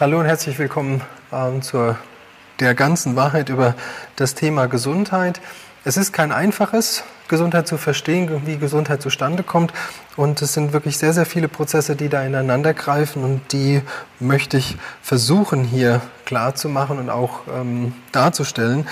Hallo und herzlich willkommen ähm, zur der ganzen Wahrheit über das Thema Gesundheit. Es ist kein einfaches, Gesundheit zu verstehen, wie Gesundheit zustande kommt. Und es sind wirklich sehr, sehr viele Prozesse, die da ineinander greifen und die möchte ich versuchen hier klar zu machen und auch ähm, darzustellen.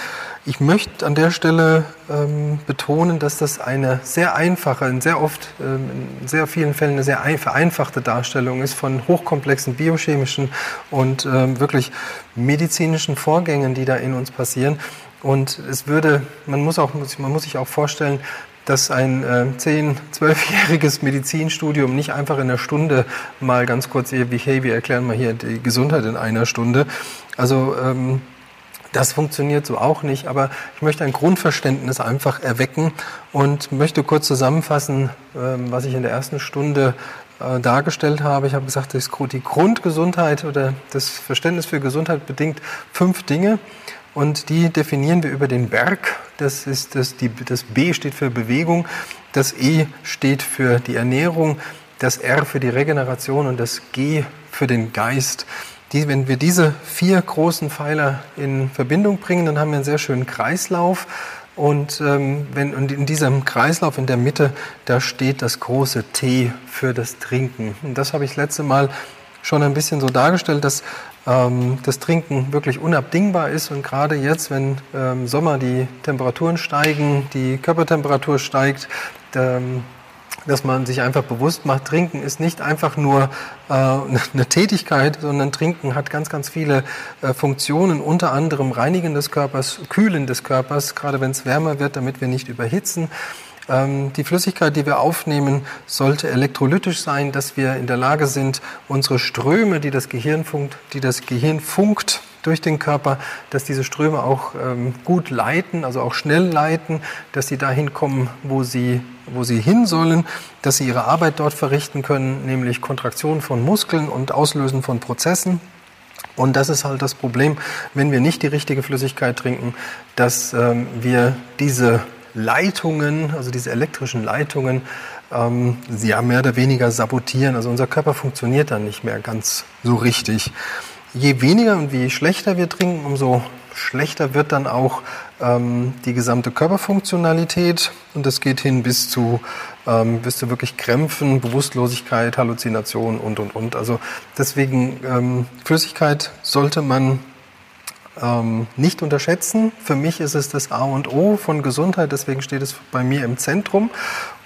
Ich möchte an der Stelle ähm, betonen, dass das eine sehr einfache, in sehr oft, ähm, in sehr vielen Fällen eine sehr vereinfachte Darstellung ist von hochkomplexen biochemischen und ähm, wirklich medizinischen Vorgängen, die da in uns passieren. Und es würde, man muss, auch, man muss sich auch vorstellen, dass ein äh, 10-, 12-jähriges Medizinstudium nicht einfach in einer Stunde mal ganz kurz, hey, wir erklären mal hier die Gesundheit in einer Stunde. Also ähm, das funktioniert so auch nicht, aber ich möchte ein Grundverständnis einfach erwecken und möchte kurz zusammenfassen, ähm, was ich in der ersten Stunde äh, dargestellt habe. Ich habe gesagt, die Grundgesundheit oder das Verständnis für Gesundheit bedingt fünf Dinge. Und die definieren wir über den Berg. Das, ist das, die, das B steht für Bewegung, das E steht für die Ernährung, das R für die Regeneration und das G für den Geist. Die, wenn wir diese vier großen Pfeiler in Verbindung bringen, dann haben wir einen sehr schönen Kreislauf. Und, ähm, wenn, und in diesem Kreislauf in der Mitte, da steht das große T für das Trinken. Und das habe ich das letzte Mal schon ein bisschen so dargestellt, dass ähm, das Trinken wirklich unabdingbar ist. Und gerade jetzt, wenn im ähm, Sommer die Temperaturen steigen, die Körpertemperatur steigt, ähm, dass man sich einfach bewusst macht, Trinken ist nicht einfach nur äh, eine Tätigkeit, sondern Trinken hat ganz, ganz viele äh, Funktionen, unter anderem Reinigen des Körpers, Kühlen des Körpers, gerade wenn es wärmer wird, damit wir nicht überhitzen. Ähm, die Flüssigkeit, die wir aufnehmen, sollte elektrolytisch sein, dass wir in der Lage sind, unsere Ströme, die das Gehirn funkt, die das Gehirn funkt durch den Körper, dass diese Ströme auch ähm, gut leiten, also auch schnell leiten, dass sie dahin kommen, wo sie, wo sie hin sollen, dass sie ihre Arbeit dort verrichten können, nämlich Kontraktion von Muskeln und Auslösen von Prozessen. Und das ist halt das Problem, wenn wir nicht die richtige Flüssigkeit trinken, dass ähm, wir diese Leitungen, also diese elektrischen Leitungen, ähm, ja mehr oder weniger sabotieren. Also unser Körper funktioniert dann nicht mehr ganz so richtig. Je weniger und je schlechter wir trinken, umso schlechter wird dann auch ähm, die gesamte Körperfunktionalität und das geht hin bis zu, ähm, bis zu wirklich Krämpfen, Bewusstlosigkeit, Halluzination und und und. Also deswegen ähm, Flüssigkeit sollte man ähm, nicht unterschätzen. Für mich ist es das A und O von Gesundheit, deswegen steht es bei mir im Zentrum.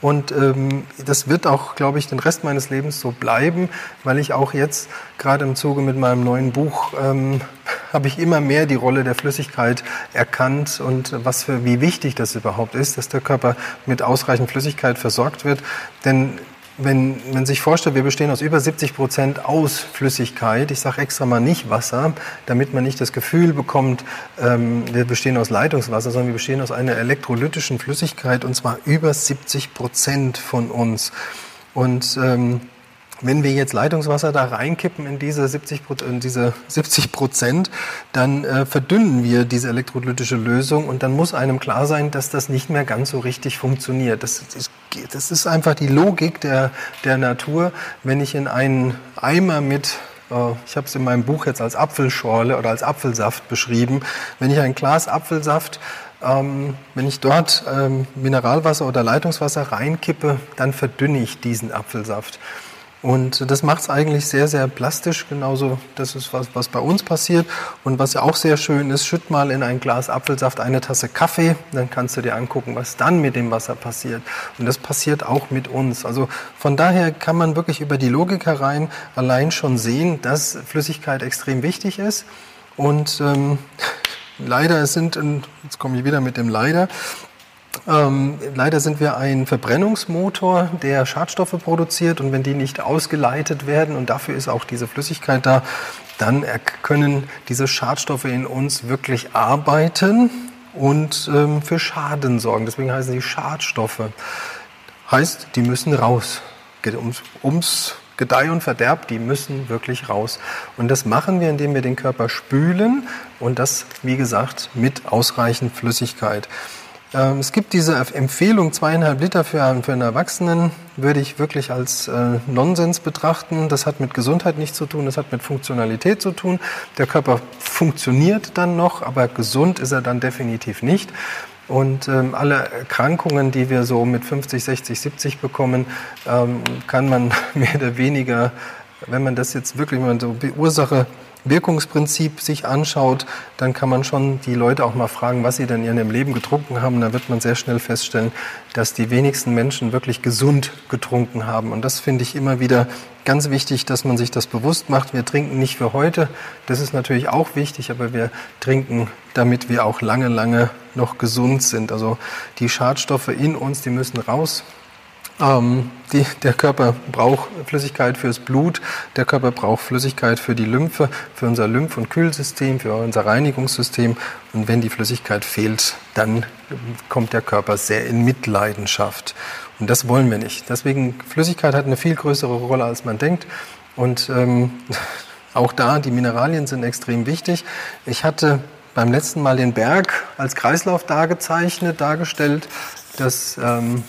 Und ähm, das wird auch, glaube ich, den Rest meines Lebens so bleiben, weil ich auch jetzt, gerade im Zuge mit meinem neuen Buch, ähm, habe ich immer mehr die Rolle der Flüssigkeit erkannt und was für, wie wichtig das überhaupt ist, dass der Körper mit ausreichend Flüssigkeit versorgt wird. Denn wenn man sich vorstellt, wir bestehen aus über 70 Prozent aus Flüssigkeit, ich sage extra mal nicht Wasser, damit man nicht das Gefühl bekommt, ähm, wir bestehen aus Leitungswasser, sondern wir bestehen aus einer elektrolytischen Flüssigkeit und zwar über 70 Prozent von uns. Und ähm, wenn wir jetzt Leitungswasser da reinkippen in diese 70, in diese 70 Prozent, dann äh, verdünnen wir diese elektrolytische Lösung und dann muss einem klar sein, dass das nicht mehr ganz so richtig funktioniert. Das, das, das ist einfach die Logik der, der Natur. Wenn ich in einen Eimer mit äh, ich habe es in meinem Buch jetzt als Apfelschorle oder als Apfelsaft beschrieben. Wenn ich ein Glas Apfelsaft, ähm, wenn ich dort ähm, Mineralwasser oder Leitungswasser reinkippe, dann verdünne ich diesen Apfelsaft. Und das macht es eigentlich sehr, sehr plastisch. Genauso, das ist was, was bei uns passiert. Und was ja auch sehr schön ist, schütt mal in ein Glas Apfelsaft eine Tasse Kaffee. Dann kannst du dir angucken, was dann mit dem Wasser passiert. Und das passiert auch mit uns. Also von daher kann man wirklich über die Logik herein allein schon sehen, dass Flüssigkeit extrem wichtig ist. Und ähm, leider sind, jetzt komme ich wieder mit dem leider, ähm, leider sind wir ein Verbrennungsmotor, der Schadstoffe produziert und wenn die nicht ausgeleitet werden und dafür ist auch diese Flüssigkeit da, dann können diese Schadstoffe in uns wirklich arbeiten und ähm, für Schaden sorgen. Deswegen heißen sie Schadstoffe. Heißt, die müssen raus. Ums, ums Gedeih und Verderb, die müssen wirklich raus. Und das machen wir, indem wir den Körper spülen und das, wie gesagt, mit ausreichend Flüssigkeit. Ähm, es gibt diese Empfehlung, zweieinhalb Liter für einen, für einen Erwachsenen, würde ich wirklich als äh, Nonsens betrachten. Das hat mit Gesundheit nichts zu tun, das hat mit Funktionalität zu tun. Der Körper funktioniert dann noch, aber gesund ist er dann definitiv nicht. Und ähm, alle Erkrankungen, die wir so mit 50, 60, 70 bekommen, ähm, kann man mehr oder weniger, wenn man das jetzt wirklich mal so Ursache Wirkungsprinzip sich anschaut, dann kann man schon die Leute auch mal fragen, was sie denn in ihrem Leben getrunken haben. Da wird man sehr schnell feststellen, dass die wenigsten Menschen wirklich gesund getrunken haben. Und das finde ich immer wieder ganz wichtig, dass man sich das bewusst macht. Wir trinken nicht für heute. Das ist natürlich auch wichtig, aber wir trinken, damit wir auch lange, lange noch gesund sind. Also die Schadstoffe in uns, die müssen raus. Ähm, die, der Körper braucht Flüssigkeit fürs Blut, der Körper braucht Flüssigkeit für die Lymphe, für unser Lymph- und Kühlsystem, für unser Reinigungssystem. Und wenn die Flüssigkeit fehlt, dann kommt der Körper sehr in Mitleidenschaft. Und das wollen wir nicht. Deswegen, Flüssigkeit hat eine viel größere Rolle, als man denkt. Und ähm, auch da, die Mineralien sind extrem wichtig. Ich hatte beim letzten Mal den Berg als Kreislauf dargezeichnet, dargestellt. Das ähm,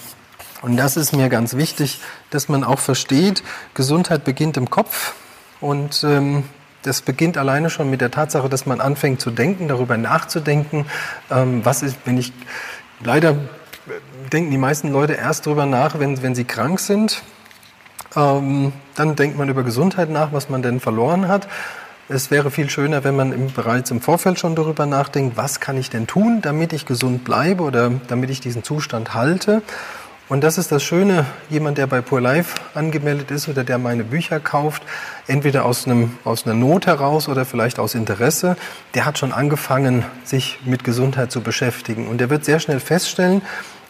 und das ist mir ganz wichtig, dass man auch versteht, Gesundheit beginnt im Kopf und ähm, das beginnt alleine schon mit der Tatsache, dass man anfängt zu denken, darüber nachzudenken, ähm, was ist, wenn ich leider denken die meisten Leute erst darüber nach, wenn, wenn sie krank sind. Ähm, dann denkt man über Gesundheit nach, was man denn verloren hat. Es wäre viel schöner, wenn man im, bereits im Vorfeld schon darüber nachdenkt, was kann ich denn tun, damit ich gesund bleibe oder damit ich diesen Zustand halte. Und das ist das Schöne, jemand, der bei Poor Life angemeldet ist oder der meine Bücher kauft, entweder aus, einem, aus einer Not heraus oder vielleicht aus Interesse, der hat schon angefangen, sich mit Gesundheit zu beschäftigen. Und der wird sehr schnell feststellen,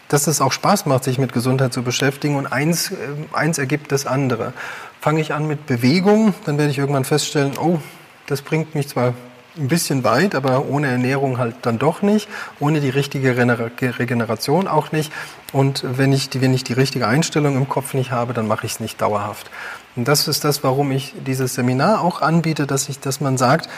dass es auch Spaß macht, sich mit Gesundheit zu beschäftigen und eins, äh, eins ergibt das andere. Fange ich an mit Bewegung, dann werde ich irgendwann feststellen, oh, das bringt mich zwar ein bisschen weit, aber ohne Ernährung halt dann doch nicht, ohne die richtige Regeneration auch nicht. Und wenn ich die, wenn ich die richtige Einstellung im Kopf nicht habe, dann mache ich es nicht dauerhaft. Und das ist das, warum ich dieses Seminar auch anbiete, dass ich, dass man sagt,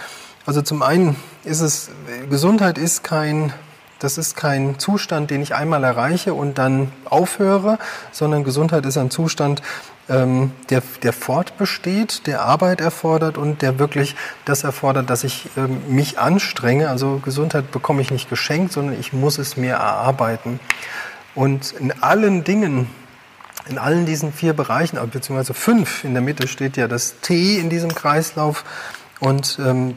also zum einen ist es, Gesundheit ist kein das ist kein Zustand, den ich einmal erreiche und dann aufhöre, sondern Gesundheit ist ein Zustand, ähm, der, der fortbesteht, der Arbeit erfordert und der wirklich das erfordert, dass ich ähm, mich anstrenge. Also Gesundheit bekomme ich nicht geschenkt, sondern ich muss es mir erarbeiten. Und in allen Dingen, in allen diesen vier Bereichen, beziehungsweise fünf, in der Mitte steht ja das T in diesem Kreislauf, und ähm,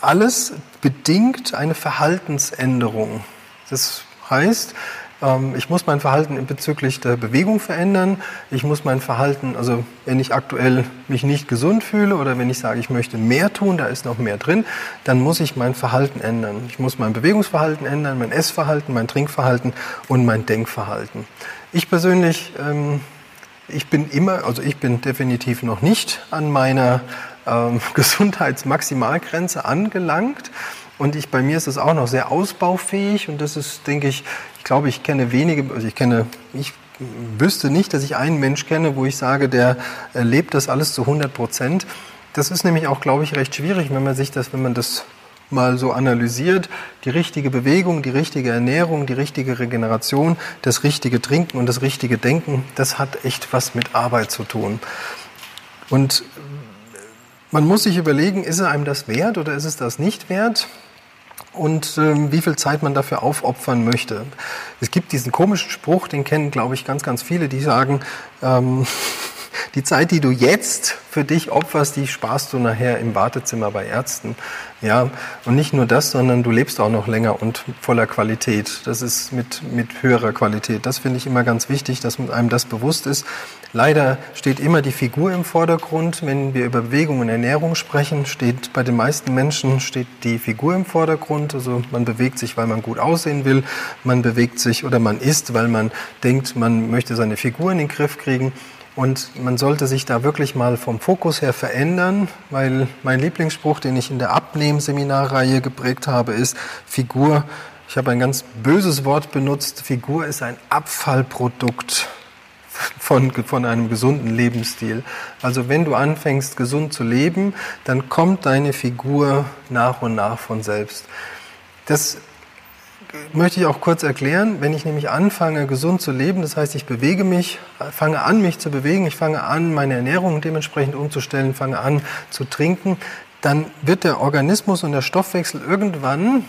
alles bedingt eine Verhaltensänderung. Das heißt, ich muss mein Verhalten bezüglich der Bewegung verändern. Ich muss mein Verhalten, also wenn ich aktuell mich nicht gesund fühle oder wenn ich sage, ich möchte mehr tun, da ist noch mehr drin, dann muss ich mein Verhalten ändern. Ich muss mein Bewegungsverhalten ändern, mein Essverhalten, mein Trinkverhalten und mein Denkverhalten. Ich persönlich, ähm, ich bin immer, also ich bin definitiv noch nicht an meiner ähm, Gesundheitsmaximalgrenze angelangt. Und ich, bei mir ist es auch noch sehr ausbaufähig und das ist, denke ich, ich glaube, ich kenne wenige, also ich kenne, ich wüsste nicht, dass ich einen Mensch kenne, wo ich sage, der lebt das alles zu 100 Prozent. Das ist nämlich auch, glaube ich, recht schwierig, wenn man sich das, wenn man das mal so analysiert, die richtige Bewegung, die richtige Ernährung, die richtige Regeneration, das richtige Trinken und das richtige Denken, das hat echt was mit Arbeit zu tun. Und man muss sich überlegen, ist es einem das wert oder ist es das nicht wert? Und ähm, wie viel Zeit man dafür aufopfern möchte. Es gibt diesen komischen Spruch, den kennen, glaube ich, ganz, ganz viele, die sagen, ähm, die Zeit, die du jetzt für dich opferst, die sparst du nachher im Wartezimmer bei Ärzten. Ja, und nicht nur das, sondern du lebst auch noch länger und voller Qualität. Das ist mit, mit höherer Qualität. Das finde ich immer ganz wichtig, dass einem das bewusst ist. Leider steht immer die Figur im Vordergrund. Wenn wir über Bewegung und Ernährung sprechen, steht bei den meisten Menschen steht die Figur im Vordergrund. Also man bewegt sich, weil man gut aussehen will. Man bewegt sich oder man isst, weil man denkt, man möchte seine Figur in den Griff kriegen. Und man sollte sich da wirklich mal vom Fokus her verändern, weil mein Lieblingsspruch, den ich in der Abnehmen-Seminarreihe geprägt habe, ist Figur. Ich habe ein ganz böses Wort benutzt. Figur ist ein Abfallprodukt von, von einem gesunden Lebensstil. Also wenn du anfängst, gesund zu leben, dann kommt deine Figur nach und nach von selbst. Das möchte ich auch kurz erklären, wenn ich nämlich anfange, gesund zu leben, das heißt, ich bewege mich, fange an, mich zu bewegen, ich fange an, meine Ernährung dementsprechend umzustellen, fange an zu trinken, dann wird der Organismus und der Stoffwechsel irgendwann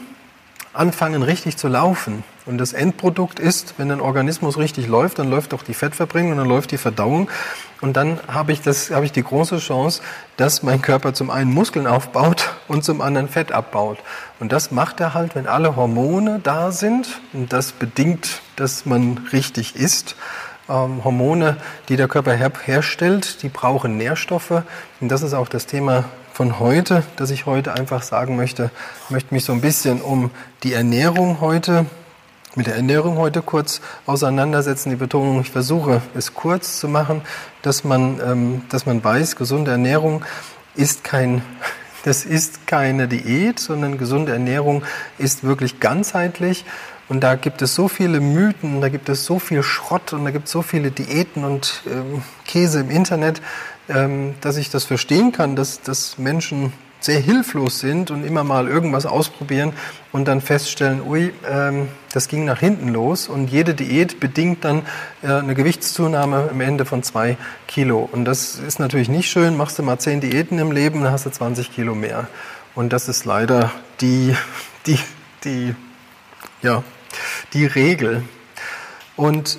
anfangen, richtig zu laufen. Und das Endprodukt ist, wenn ein Organismus richtig läuft, dann läuft auch die Fettverbrennung und dann läuft die Verdauung. Und dann habe ich, das, habe ich die große Chance, dass mein Körper zum einen Muskeln aufbaut und zum anderen Fett abbaut. Und das macht er halt, wenn alle Hormone da sind. Und das bedingt, dass man richtig isst. Ähm, Hormone, die der Körper her herstellt, die brauchen Nährstoffe. Und das ist auch das Thema von heute, dass ich heute einfach sagen möchte, ich möchte mich so ein bisschen um die Ernährung heute, mit der Ernährung heute kurz auseinandersetzen. Die Betonung, ich versuche es kurz zu machen, dass man, ähm, dass man weiß, gesunde Ernährung ist kein, das ist keine Diät, sondern gesunde Ernährung ist wirklich ganzheitlich. Und da gibt es so viele Mythen, da gibt es so viel Schrott und da gibt es so viele Diäten und ähm, Käse im Internet, dass ich das verstehen kann, dass, dass Menschen sehr hilflos sind und immer mal irgendwas ausprobieren und dann feststellen, ui, ähm, das ging nach hinten los und jede Diät bedingt dann äh, eine Gewichtszunahme am Ende von zwei Kilo. Und das ist natürlich nicht schön. Machst du mal zehn Diäten im Leben, dann hast du 20 Kilo mehr. Und das ist leider die, die, die, ja, die Regel. Und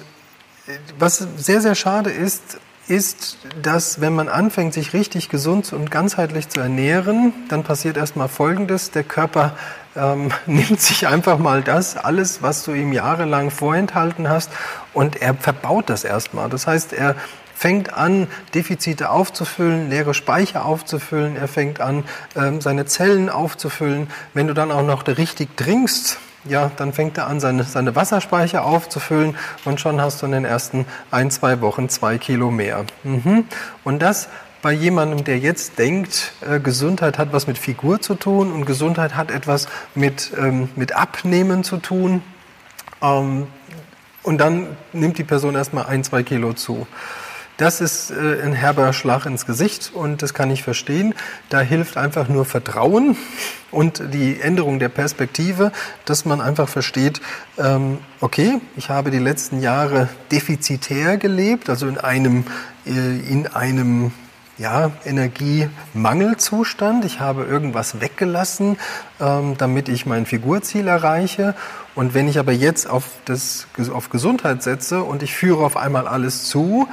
was sehr, sehr schade ist, ist, dass wenn man anfängt, sich richtig gesund und ganzheitlich zu ernähren, dann passiert erstmal Folgendes. Der Körper ähm, nimmt sich einfach mal das, alles, was du ihm jahrelang vorenthalten hast, und er verbaut das erstmal. Das heißt, er fängt an, Defizite aufzufüllen, leere Speicher aufzufüllen, er fängt an, ähm, seine Zellen aufzufüllen. Wenn du dann auch noch richtig trinkst, ja, dann fängt er an, seine, seine Wasserspeicher aufzufüllen und schon hast du in den ersten ein, zwei Wochen zwei Kilo mehr. Mhm. Und das bei jemandem, der jetzt denkt, äh, Gesundheit hat was mit Figur zu tun und Gesundheit hat etwas mit, ähm, mit Abnehmen zu tun. Ähm, und dann nimmt die Person erstmal ein, zwei Kilo zu. Das ist äh, ein herber Schlag ins Gesicht und das kann ich verstehen. Da hilft einfach nur Vertrauen und die Änderung der Perspektive, dass man einfach versteht, ähm, okay, ich habe die letzten Jahre defizitär gelebt, also in einem, äh, in einem ja, Energiemangelzustand. Ich habe irgendwas weggelassen, ähm, damit ich mein Figurziel erreiche. Und wenn ich aber jetzt auf, das, auf Gesundheit setze und ich führe auf einmal alles zu,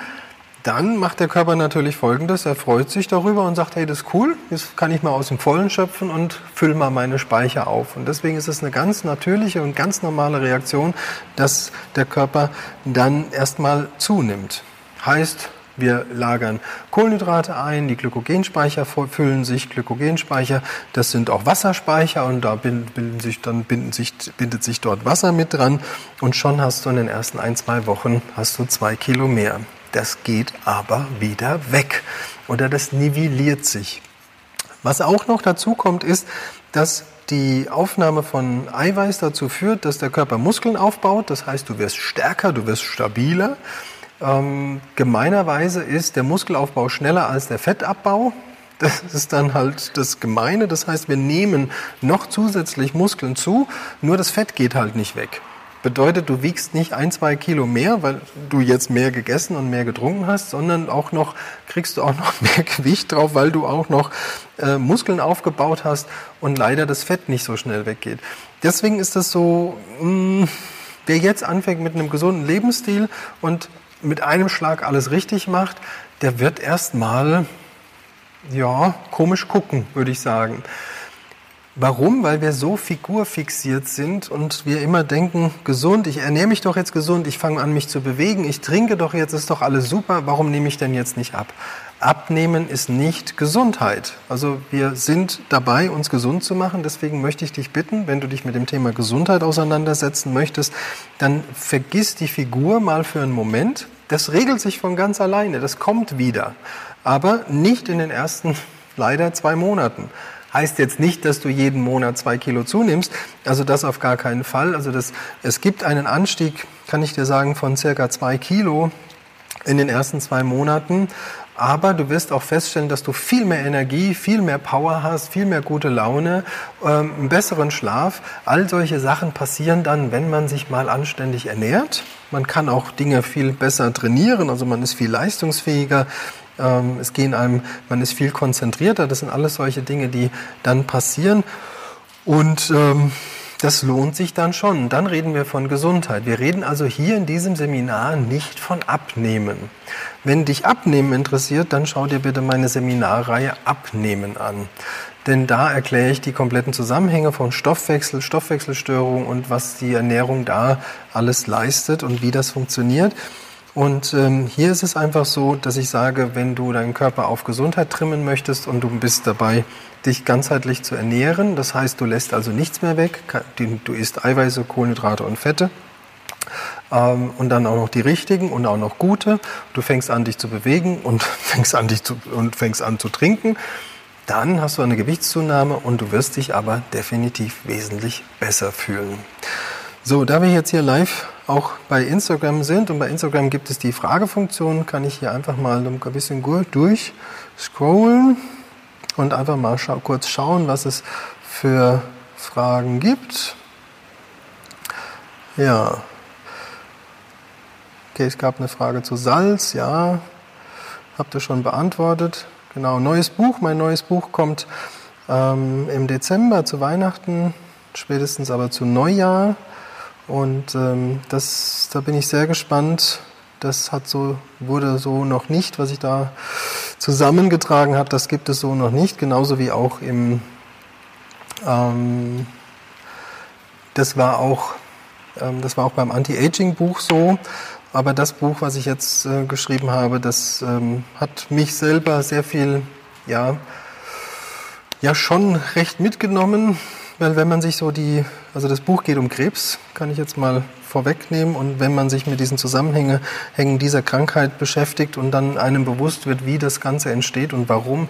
dann macht der Körper natürlich Folgendes. Er freut sich darüber und sagt, hey, das ist cool, jetzt kann ich mal aus dem Vollen schöpfen und fülle mal meine Speicher auf. Und deswegen ist es eine ganz natürliche und ganz normale Reaktion, dass der Körper dann erstmal zunimmt. Heißt, wir lagern Kohlenhydrate ein, die Glykogenspeicher füllen sich, Glykogenspeicher, das sind auch Wasserspeicher und da bilden sich, dann binden sich, bindet sich dort Wasser mit dran und schon hast du in den ersten ein, zwei Wochen hast du zwei Kilo mehr. Das geht aber wieder weg oder das nivelliert sich. Was auch noch dazu kommt, ist, dass die Aufnahme von Eiweiß dazu führt, dass der Körper Muskeln aufbaut. Das heißt, du wirst stärker, du wirst stabiler. Ähm, gemeinerweise ist der Muskelaufbau schneller als der Fettabbau. Das ist dann halt das Gemeine. Das heißt, wir nehmen noch zusätzlich Muskeln zu, nur das Fett geht halt nicht weg. Bedeutet, du wiegst nicht ein, zwei Kilo mehr, weil du jetzt mehr gegessen und mehr getrunken hast, sondern auch noch, kriegst du auch noch mehr Gewicht drauf, weil du auch noch äh, Muskeln aufgebaut hast und leider das Fett nicht so schnell weggeht. Deswegen ist das so, mh, mm, wer jetzt anfängt mit einem gesunden Lebensstil und mit einem Schlag alles richtig macht, der wird erstmal, ja, komisch gucken, würde ich sagen. Warum? Weil wir so figurfixiert sind und wir immer denken, gesund, ich ernähre mich doch jetzt gesund, ich fange an mich zu bewegen, ich trinke doch jetzt, ist doch alles super, warum nehme ich denn jetzt nicht ab? Abnehmen ist nicht Gesundheit. Also wir sind dabei, uns gesund zu machen. Deswegen möchte ich dich bitten, wenn du dich mit dem Thema Gesundheit auseinandersetzen möchtest, dann vergiss die Figur mal für einen Moment. Das regelt sich von ganz alleine, das kommt wieder. Aber nicht in den ersten leider zwei Monaten. Heißt jetzt nicht, dass du jeden Monat zwei Kilo zunimmst. Also das auf gar keinen Fall. Also das, es gibt einen Anstieg, kann ich dir sagen, von circa zwei Kilo in den ersten zwei Monaten. aber du wirst auch feststellen, dass du viel mehr Energie, viel mehr Power hast, viel mehr gute Laune, ähm, einen besseren Schlaf. All solche Sachen passieren dann, wenn man sich mal anständig ernährt. Man kann auch Dinge viel besser trainieren, also man ist viel leistungsfähiger. Ähm, es gehen einem, man ist viel konzentrierter. Das sind alles solche Dinge, die dann passieren. Und ähm, das lohnt sich dann schon. Dann reden wir von Gesundheit. Wir reden also hier in diesem Seminar nicht von Abnehmen. Wenn dich Abnehmen interessiert, dann schau dir bitte meine Seminarreihe Abnehmen an. Denn da erkläre ich die kompletten Zusammenhänge von Stoffwechsel, Stoffwechselstörungen und was die Ernährung da alles leistet und wie das funktioniert. Und ähm, hier ist es einfach so, dass ich sage, wenn du deinen Körper auf Gesundheit trimmen möchtest und du bist dabei, dich ganzheitlich zu ernähren, das heißt, du lässt also nichts mehr weg, du isst Eiweiße, Kohlenhydrate und Fette, ähm, und dann auch noch die richtigen und auch noch gute. Du fängst an, dich zu bewegen und fängst an, dich zu, und fängst an zu trinken. Dann hast du eine Gewichtszunahme und du wirst dich aber definitiv wesentlich besser fühlen. So, da wir jetzt hier live auch bei Instagram sind und bei Instagram gibt es die Fragefunktion, kann ich hier einfach mal ein bisschen durchscrollen und einfach mal scha kurz schauen, was es für Fragen gibt. Ja. Okay, es gab eine Frage zu Salz, ja. Habt ihr schon beantwortet. Genau, neues Buch. Mein neues Buch kommt ähm, im Dezember zu Weihnachten, spätestens aber zu Neujahr. Und ähm, das, da bin ich sehr gespannt. Das hat so, wurde so noch nicht, was ich da zusammengetragen habe, das gibt es so noch nicht. Genauso wie auch im, ähm, das war auch, ähm, das war auch beim Anti-Aging-Buch so. Aber das Buch, was ich jetzt äh, geschrieben habe, das ähm, hat mich selber sehr viel, ja, ja schon recht mitgenommen, weil wenn man sich so die, also das Buch geht um Krebs, kann ich jetzt mal vorwegnehmen. Und wenn man sich mit diesen Zusammenhängen dieser Krankheit beschäftigt und dann einem bewusst wird, wie das Ganze entsteht und warum,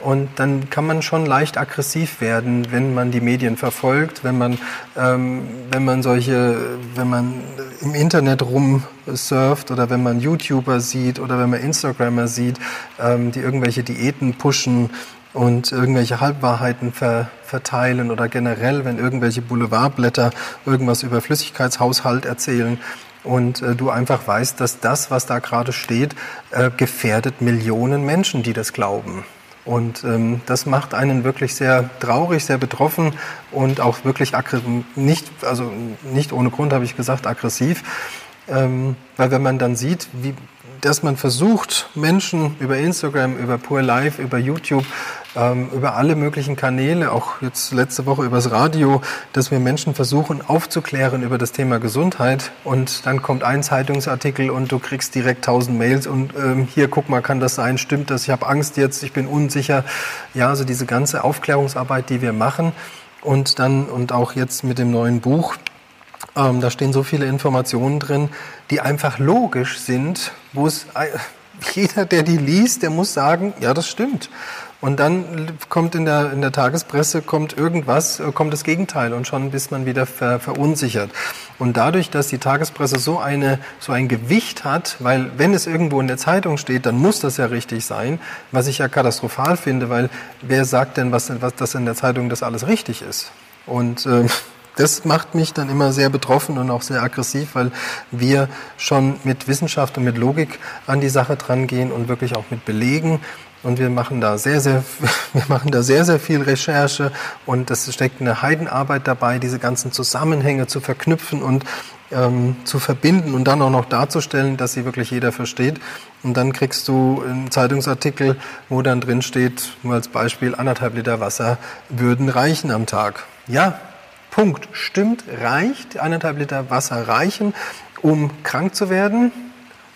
und dann kann man schon leicht aggressiv werden, wenn man die Medien verfolgt, wenn man, ähm, wenn man solche, wenn man im Internet rumsurft oder wenn man YouTuber sieht oder wenn man Instagrammer sieht, ähm, die irgendwelche Diäten pushen und irgendwelche Halbwahrheiten ver, verteilen oder generell, wenn irgendwelche Boulevardblätter irgendwas über Flüssigkeitshaushalt erzählen und äh, du einfach weißt, dass das, was da gerade steht, äh, gefährdet Millionen Menschen, die das glauben. Und ähm, das macht einen wirklich sehr traurig, sehr betroffen und auch wirklich nicht, also nicht ohne Grund habe ich gesagt, aggressiv. Ähm, weil wenn man dann sieht, wie, dass man versucht, Menschen über Instagram, über Pure Life, über YouTube, ähm, über alle möglichen Kanäle, auch jetzt letzte Woche übers Radio, dass wir Menschen versuchen aufzuklären über das Thema Gesundheit. Und dann kommt ein Zeitungsartikel und du kriegst direkt tausend Mails und ähm, hier guck mal, kann das sein, stimmt das, ich habe Angst jetzt, ich bin unsicher. Ja, also diese ganze Aufklärungsarbeit, die wir machen. Und dann und auch jetzt mit dem neuen Buch, ähm, da stehen so viele Informationen drin, die einfach logisch sind, wo es äh, jeder, der die liest, der muss sagen, ja, das stimmt. Und dann kommt in der, in der Tagespresse kommt irgendwas, äh, kommt das Gegenteil und schon bist man wieder ver, verunsichert. Und dadurch, dass die Tagespresse so eine, so ein Gewicht hat, weil wenn es irgendwo in der Zeitung steht, dann muss das ja richtig sein, was ich ja katastrophal finde, weil wer sagt denn, was, was das in der Zeitung das alles richtig ist? Und äh, das macht mich dann immer sehr betroffen und auch sehr aggressiv, weil wir schon mit Wissenschaft und mit Logik an die Sache drangehen und wirklich auch mit Belegen. Und wir machen da sehr, sehr, wir machen da sehr, sehr viel Recherche und es steckt eine Heidenarbeit dabei, diese ganzen Zusammenhänge zu verknüpfen und ähm, zu verbinden und dann auch noch darzustellen, dass sie wirklich jeder versteht. Und dann kriegst du einen Zeitungsartikel, wo dann drin steht, nur als Beispiel, anderthalb Liter Wasser würden reichen am Tag. Ja, Punkt. Stimmt, reicht. Eineinhalb Liter Wasser reichen, um krank zu werden.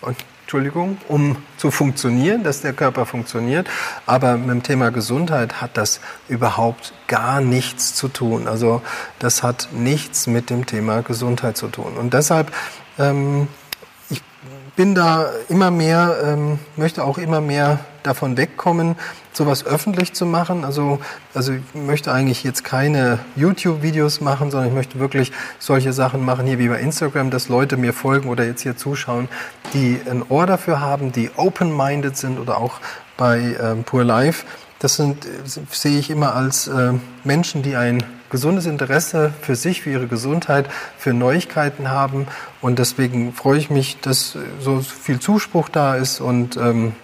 Und Entschuldigung, um zu funktionieren, dass der Körper funktioniert. Aber mit dem Thema Gesundheit hat das überhaupt gar nichts zu tun. Also das hat nichts mit dem Thema Gesundheit zu tun. Und deshalb, ähm, bin da immer mehr, ähm, möchte auch immer mehr davon wegkommen, sowas öffentlich zu machen. Also, also ich möchte eigentlich jetzt keine YouTube-Videos machen, sondern ich möchte wirklich solche Sachen machen, hier wie bei Instagram, dass Leute mir folgen oder jetzt hier zuschauen, die ein Ohr dafür haben, die open-minded sind oder auch bei ähm, Pure Life. Das sind, sehe ich immer als äh, Menschen, die ein gesundes Interesse für sich, für ihre Gesundheit, für Neuigkeiten haben. Und deswegen freue ich mich, dass so viel Zuspruch da ist und ähm,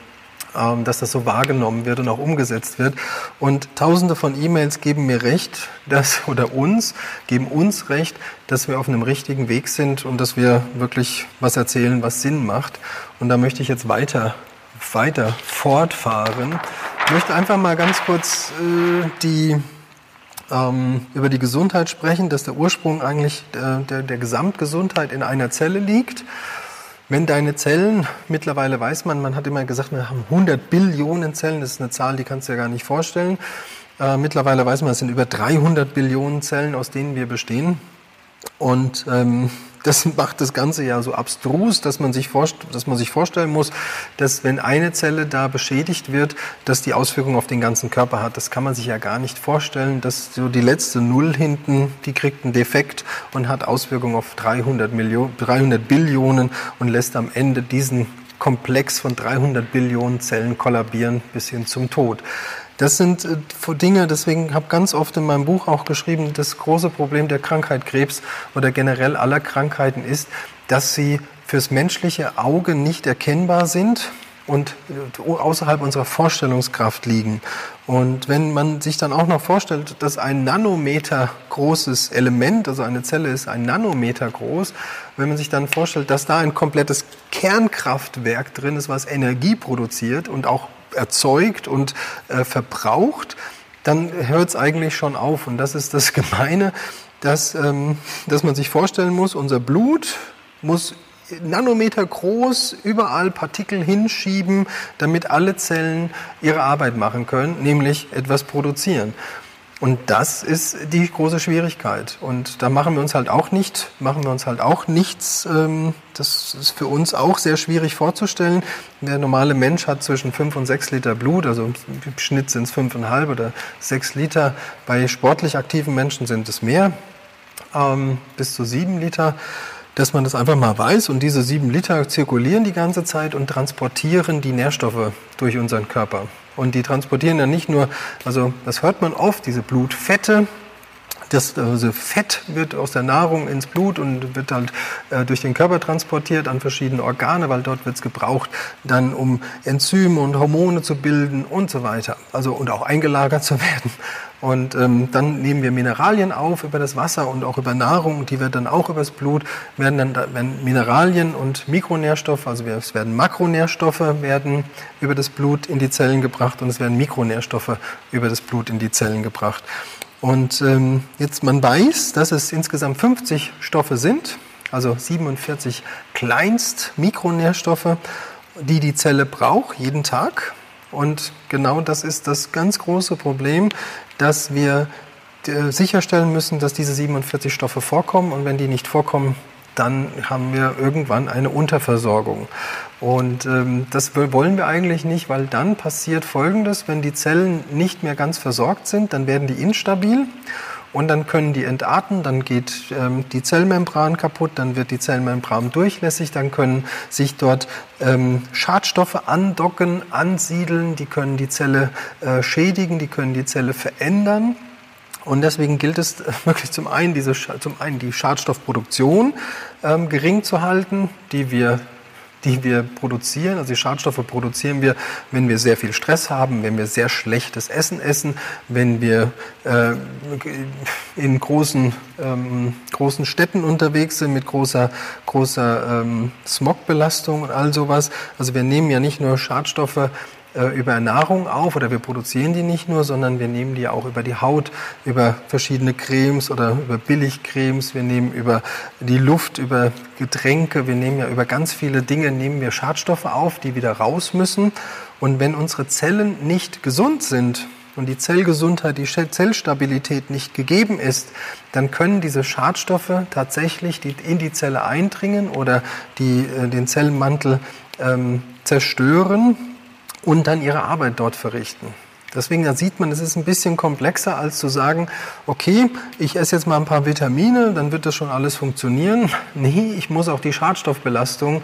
ähm, dass das so wahrgenommen wird und auch umgesetzt wird. Und tausende von E-Mails geben mir recht, dass, oder uns, geben uns recht, dass wir auf einem richtigen Weg sind und dass wir wirklich was erzählen, was Sinn macht. Und da möchte ich jetzt weiter, weiter fortfahren. Ich möchte einfach mal ganz kurz äh, die ähm, über die Gesundheit sprechen, dass der Ursprung eigentlich der, der, der Gesamtgesundheit in einer Zelle liegt. Wenn deine Zellen, mittlerweile weiß man, man hat immer gesagt, wir haben 100 Billionen Zellen, das ist eine Zahl, die kannst du ja gar nicht vorstellen. Äh, mittlerweile weiß man, es sind über 300 Billionen Zellen, aus denen wir bestehen. Und ähm, das macht das Ganze ja so abstrus, dass man, sich dass man sich vorstellen muss, dass wenn eine Zelle da beschädigt wird, dass die Auswirkungen auf den ganzen Körper hat. Das kann man sich ja gar nicht vorstellen, dass so die letzte Null hinten, die kriegt einen Defekt und hat Auswirkungen auf 300, Millionen, 300 Billionen und lässt am Ende diesen Komplex von 300 Billionen Zellen kollabieren bis hin zum Tod. Das sind äh, Dinge, deswegen habe ganz oft in meinem Buch auch geschrieben, das große Problem der Krankheit Krebs oder generell aller Krankheiten ist, dass sie fürs menschliche Auge nicht erkennbar sind und äh, außerhalb unserer Vorstellungskraft liegen. Und wenn man sich dann auch noch vorstellt, dass ein Nanometer großes Element, also eine Zelle ist ein Nanometer groß, wenn man sich dann vorstellt, dass da ein komplettes Kernkraftwerk drin ist, was Energie produziert und auch erzeugt und äh, verbraucht, dann hört es eigentlich schon auf. Und das ist das Gemeine, dass, ähm, dass man sich vorstellen muss, unser Blut muss Nanometer groß überall Partikel hinschieben, damit alle Zellen ihre Arbeit machen können, nämlich etwas produzieren. Und das ist die große Schwierigkeit. Und da machen wir uns halt auch nicht, machen wir uns halt auch nichts. Ähm, das ist für uns auch sehr schwierig vorzustellen. Der normale Mensch hat zwischen fünf und sechs Liter Blut, also im Schnitt sind es fünfeinhalb oder sechs Liter. Bei sportlich aktiven Menschen sind es mehr, ähm, bis zu sieben Liter dass man das einfach mal weiß und diese sieben Liter zirkulieren die ganze Zeit und transportieren die Nährstoffe durch unseren Körper. Und die transportieren dann nicht nur, also das hört man oft, diese Blutfette, das also Fett wird aus der Nahrung ins Blut und wird halt äh, durch den Körper transportiert an verschiedene Organe, weil dort wird es gebraucht, dann um Enzyme und Hormone zu bilden und so weiter. Also und auch eingelagert zu werden. Und ähm, dann nehmen wir Mineralien auf über das Wasser und auch über Nahrung, die wird dann auch übers Blut, werden dann werden Mineralien und Mikronährstoffe, also es werden Makronährstoffe werden über das Blut in die Zellen gebracht und es werden Mikronährstoffe über das Blut in die Zellen gebracht. Und ähm, jetzt man weiß, dass es insgesamt 50 Stoffe sind, also 47 Kleinst Mikronährstoffe, die die Zelle braucht jeden Tag. Und genau das ist das ganz große Problem, dass wir äh, sicherstellen müssen, dass diese 47 Stoffe vorkommen. Und wenn die nicht vorkommen, dann haben wir irgendwann eine Unterversorgung. Und ähm, das wollen wir eigentlich nicht, weil dann passiert Folgendes, wenn die Zellen nicht mehr ganz versorgt sind, dann werden die instabil und dann können die entarten, dann geht ähm, die Zellmembran kaputt, dann wird die Zellmembran durchlässig, dann können sich dort ähm, Schadstoffe andocken, ansiedeln, die können die Zelle äh, schädigen, die können die Zelle verändern. Und deswegen gilt es wirklich zum einen, diese, zum einen die Schadstoffproduktion ähm, gering zu halten, die wir die wir produzieren. Also die Schadstoffe produzieren wir, wenn wir sehr viel Stress haben, wenn wir sehr schlechtes Essen essen, wenn wir äh, in großen, ähm, großen Städten unterwegs sind mit großer, großer ähm, Smogbelastung und all sowas. Also wir nehmen ja nicht nur Schadstoffe äh, über Nahrung auf oder wir produzieren die nicht nur, sondern wir nehmen die auch über die Haut, über verschiedene Cremes oder über Billigcremes, wir nehmen über die Luft, über Getränke, wir nehmen ja über ganz viele Dinge, nehmen wir Schadstoffe auf, die wieder raus müssen. Und wenn unsere Zellen nicht gesund sind, und die Zellgesundheit, die Zellstabilität nicht gegeben ist, dann können diese Schadstoffe tatsächlich in die Zelle eindringen oder die, äh, den Zellmantel ähm, zerstören und dann ihre Arbeit dort verrichten. Deswegen da sieht man, es ist ein bisschen komplexer, als zu sagen, okay, ich esse jetzt mal ein paar Vitamine, dann wird das schon alles funktionieren. Nee, ich muss auch die Schadstoffbelastung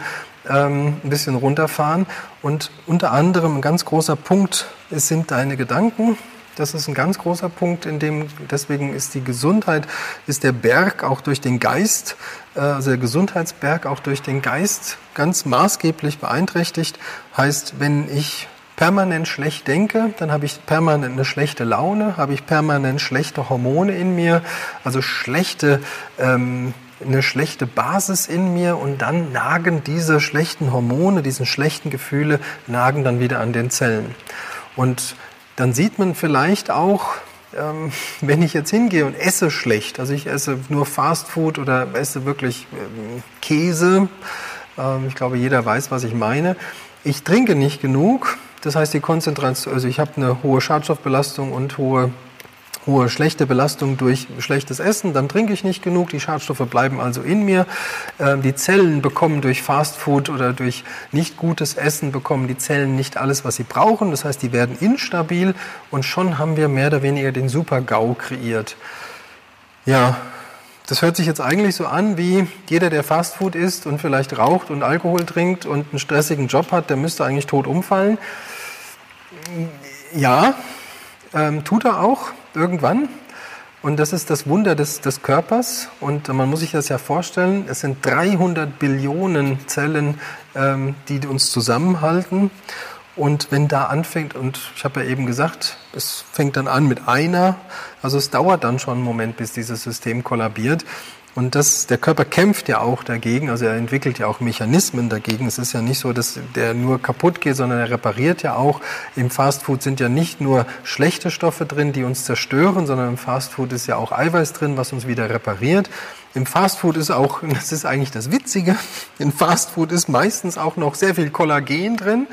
ähm, ein bisschen runterfahren. Und unter anderem ein ganz großer Punkt sind deine Gedanken. Das ist ein ganz großer Punkt, in dem deswegen ist die Gesundheit, ist der Berg auch durch den Geist, äh, also der Gesundheitsberg auch durch den Geist ganz maßgeblich beeinträchtigt. Heißt, wenn ich permanent schlecht denke, dann habe ich permanent eine schlechte Laune, habe ich permanent schlechte Hormone in mir, also schlechte, ähm, eine schlechte Basis in mir und dann nagen diese schlechten Hormone, diese schlechten Gefühle, nagen dann wieder an den Zellen. Und dann sieht man vielleicht auch, ähm, wenn ich jetzt hingehe und esse schlecht, also ich esse nur Fast Food oder esse wirklich ähm, Käse, ähm, ich glaube, jeder weiß, was ich meine. Ich trinke nicht genug, das heißt, die Konzentration, also ich habe eine hohe Schadstoffbelastung und hohe hohe schlechte Belastung durch schlechtes Essen, dann trinke ich nicht genug, die Schadstoffe bleiben also in mir. Ähm, die Zellen bekommen durch Fastfood oder durch nicht gutes Essen bekommen die Zellen nicht alles, was sie brauchen. Das heißt, die werden instabil und schon haben wir mehr oder weniger den Super-GAU kreiert. Ja, das hört sich jetzt eigentlich so an, wie jeder, der Fastfood isst und vielleicht raucht und Alkohol trinkt und einen stressigen Job hat, der müsste eigentlich tot umfallen. Ja, ähm, tut er auch irgendwann. Und das ist das Wunder des, des Körpers. Und man muss sich das ja vorstellen, es sind 300 Billionen Zellen, ähm, die uns zusammenhalten. Und wenn da anfängt, und ich habe ja eben gesagt, es fängt dann an mit einer, also es dauert dann schon einen Moment, bis dieses System kollabiert. Und das, der Körper kämpft ja auch dagegen, also er entwickelt ja auch Mechanismen dagegen. Es ist ja nicht so, dass der nur kaputt geht, sondern er repariert ja auch. Im Fastfood sind ja nicht nur schlechte Stoffe drin, die uns zerstören, sondern im Fastfood ist ja auch Eiweiß drin, was uns wieder repariert. Im Fastfood ist auch, das ist eigentlich das Witzige, im Fastfood ist meistens auch noch sehr viel Kollagen drin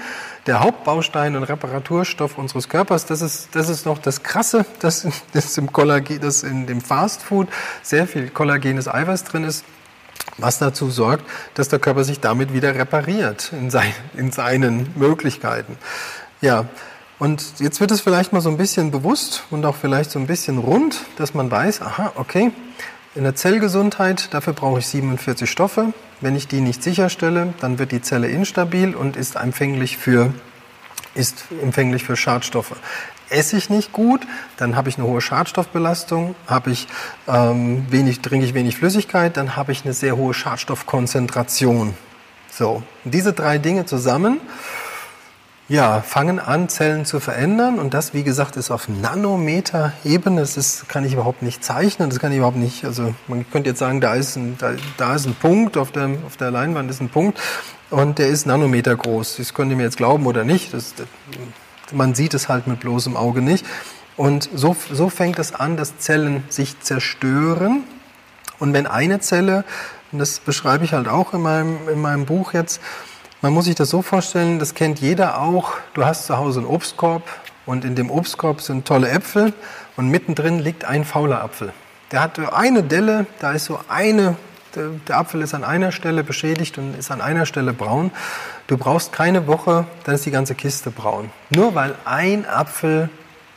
der Hauptbaustein und Reparaturstoff unseres Körpers. Das ist, das ist noch das Krasse, dass, dass, im Kollagen, dass in dem Fastfood sehr viel kollagenes Eiweiß drin ist, was dazu sorgt, dass der Körper sich damit wieder repariert in, sein, in seinen Möglichkeiten. Ja, und jetzt wird es vielleicht mal so ein bisschen bewusst und auch vielleicht so ein bisschen rund, dass man weiß, aha, okay, in der Zellgesundheit, dafür brauche ich 47 Stoffe. Wenn ich die nicht sicherstelle, dann wird die Zelle instabil und ist empfänglich für, ist empfänglich für Schadstoffe. Esse ich nicht gut, dann habe ich eine hohe Schadstoffbelastung, habe ich ähm, wenig, trinke ich wenig Flüssigkeit, dann habe ich eine sehr hohe Schadstoffkonzentration. So, diese drei Dinge zusammen ja, fangen an, Zellen zu verändern. Und das, wie gesagt, ist auf Nanometer-Ebene. Das ist, kann ich überhaupt nicht zeichnen. Das kann ich überhaupt nicht, also man könnte jetzt sagen, da ist ein, da, da ist ein Punkt, auf der, auf der Leinwand ist ein Punkt. Und der ist Nanometer groß. Das könnt ihr mir jetzt glauben oder nicht. Das, man sieht es halt mit bloßem Auge nicht. Und so, so fängt es an, dass Zellen sich zerstören. Und wenn eine Zelle, und das beschreibe ich halt auch in meinem, in meinem Buch jetzt, man muss sich das so vorstellen, das kennt jeder auch. Du hast zu Hause einen Obstkorb und in dem Obstkorb sind tolle Äpfel und mittendrin liegt ein fauler Apfel. Der hat eine Delle, da ist so eine, der Apfel ist an einer Stelle beschädigt und ist an einer Stelle braun. Du brauchst keine Woche, dann ist die ganze Kiste braun. Nur weil ein Apfel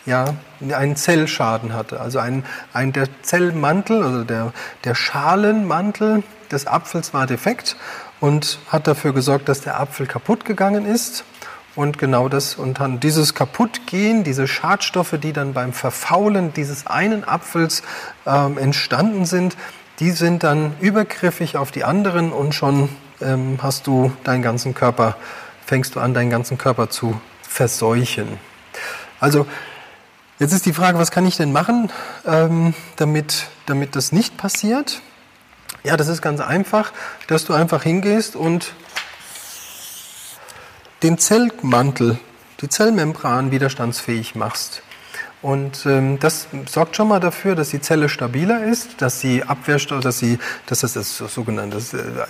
ja, einen Zellschaden hatte. Also ein, ein, der Zellmantel, also der, der Schalenmantel des Apfels war defekt und hat dafür gesorgt, dass der Apfel kaputt gegangen ist. Und genau das, und dann dieses Kaputtgehen, diese Schadstoffe, die dann beim Verfaulen dieses einen Apfels ähm, entstanden sind, die sind dann übergriffig auf die anderen und schon ähm, hast du deinen ganzen Körper, fängst du an, deinen ganzen Körper zu verseuchen. Also, jetzt ist die Frage, was kann ich denn machen, ähm, damit, damit das nicht passiert? Ja, das ist ganz einfach, dass du einfach hingehst und den Zellmantel, die Zellmembran widerstandsfähig machst. Und ähm, das sorgt schon mal dafür, dass die Zelle stabiler ist, dass sie Abwehrstoff, dass sie, das das sogenannte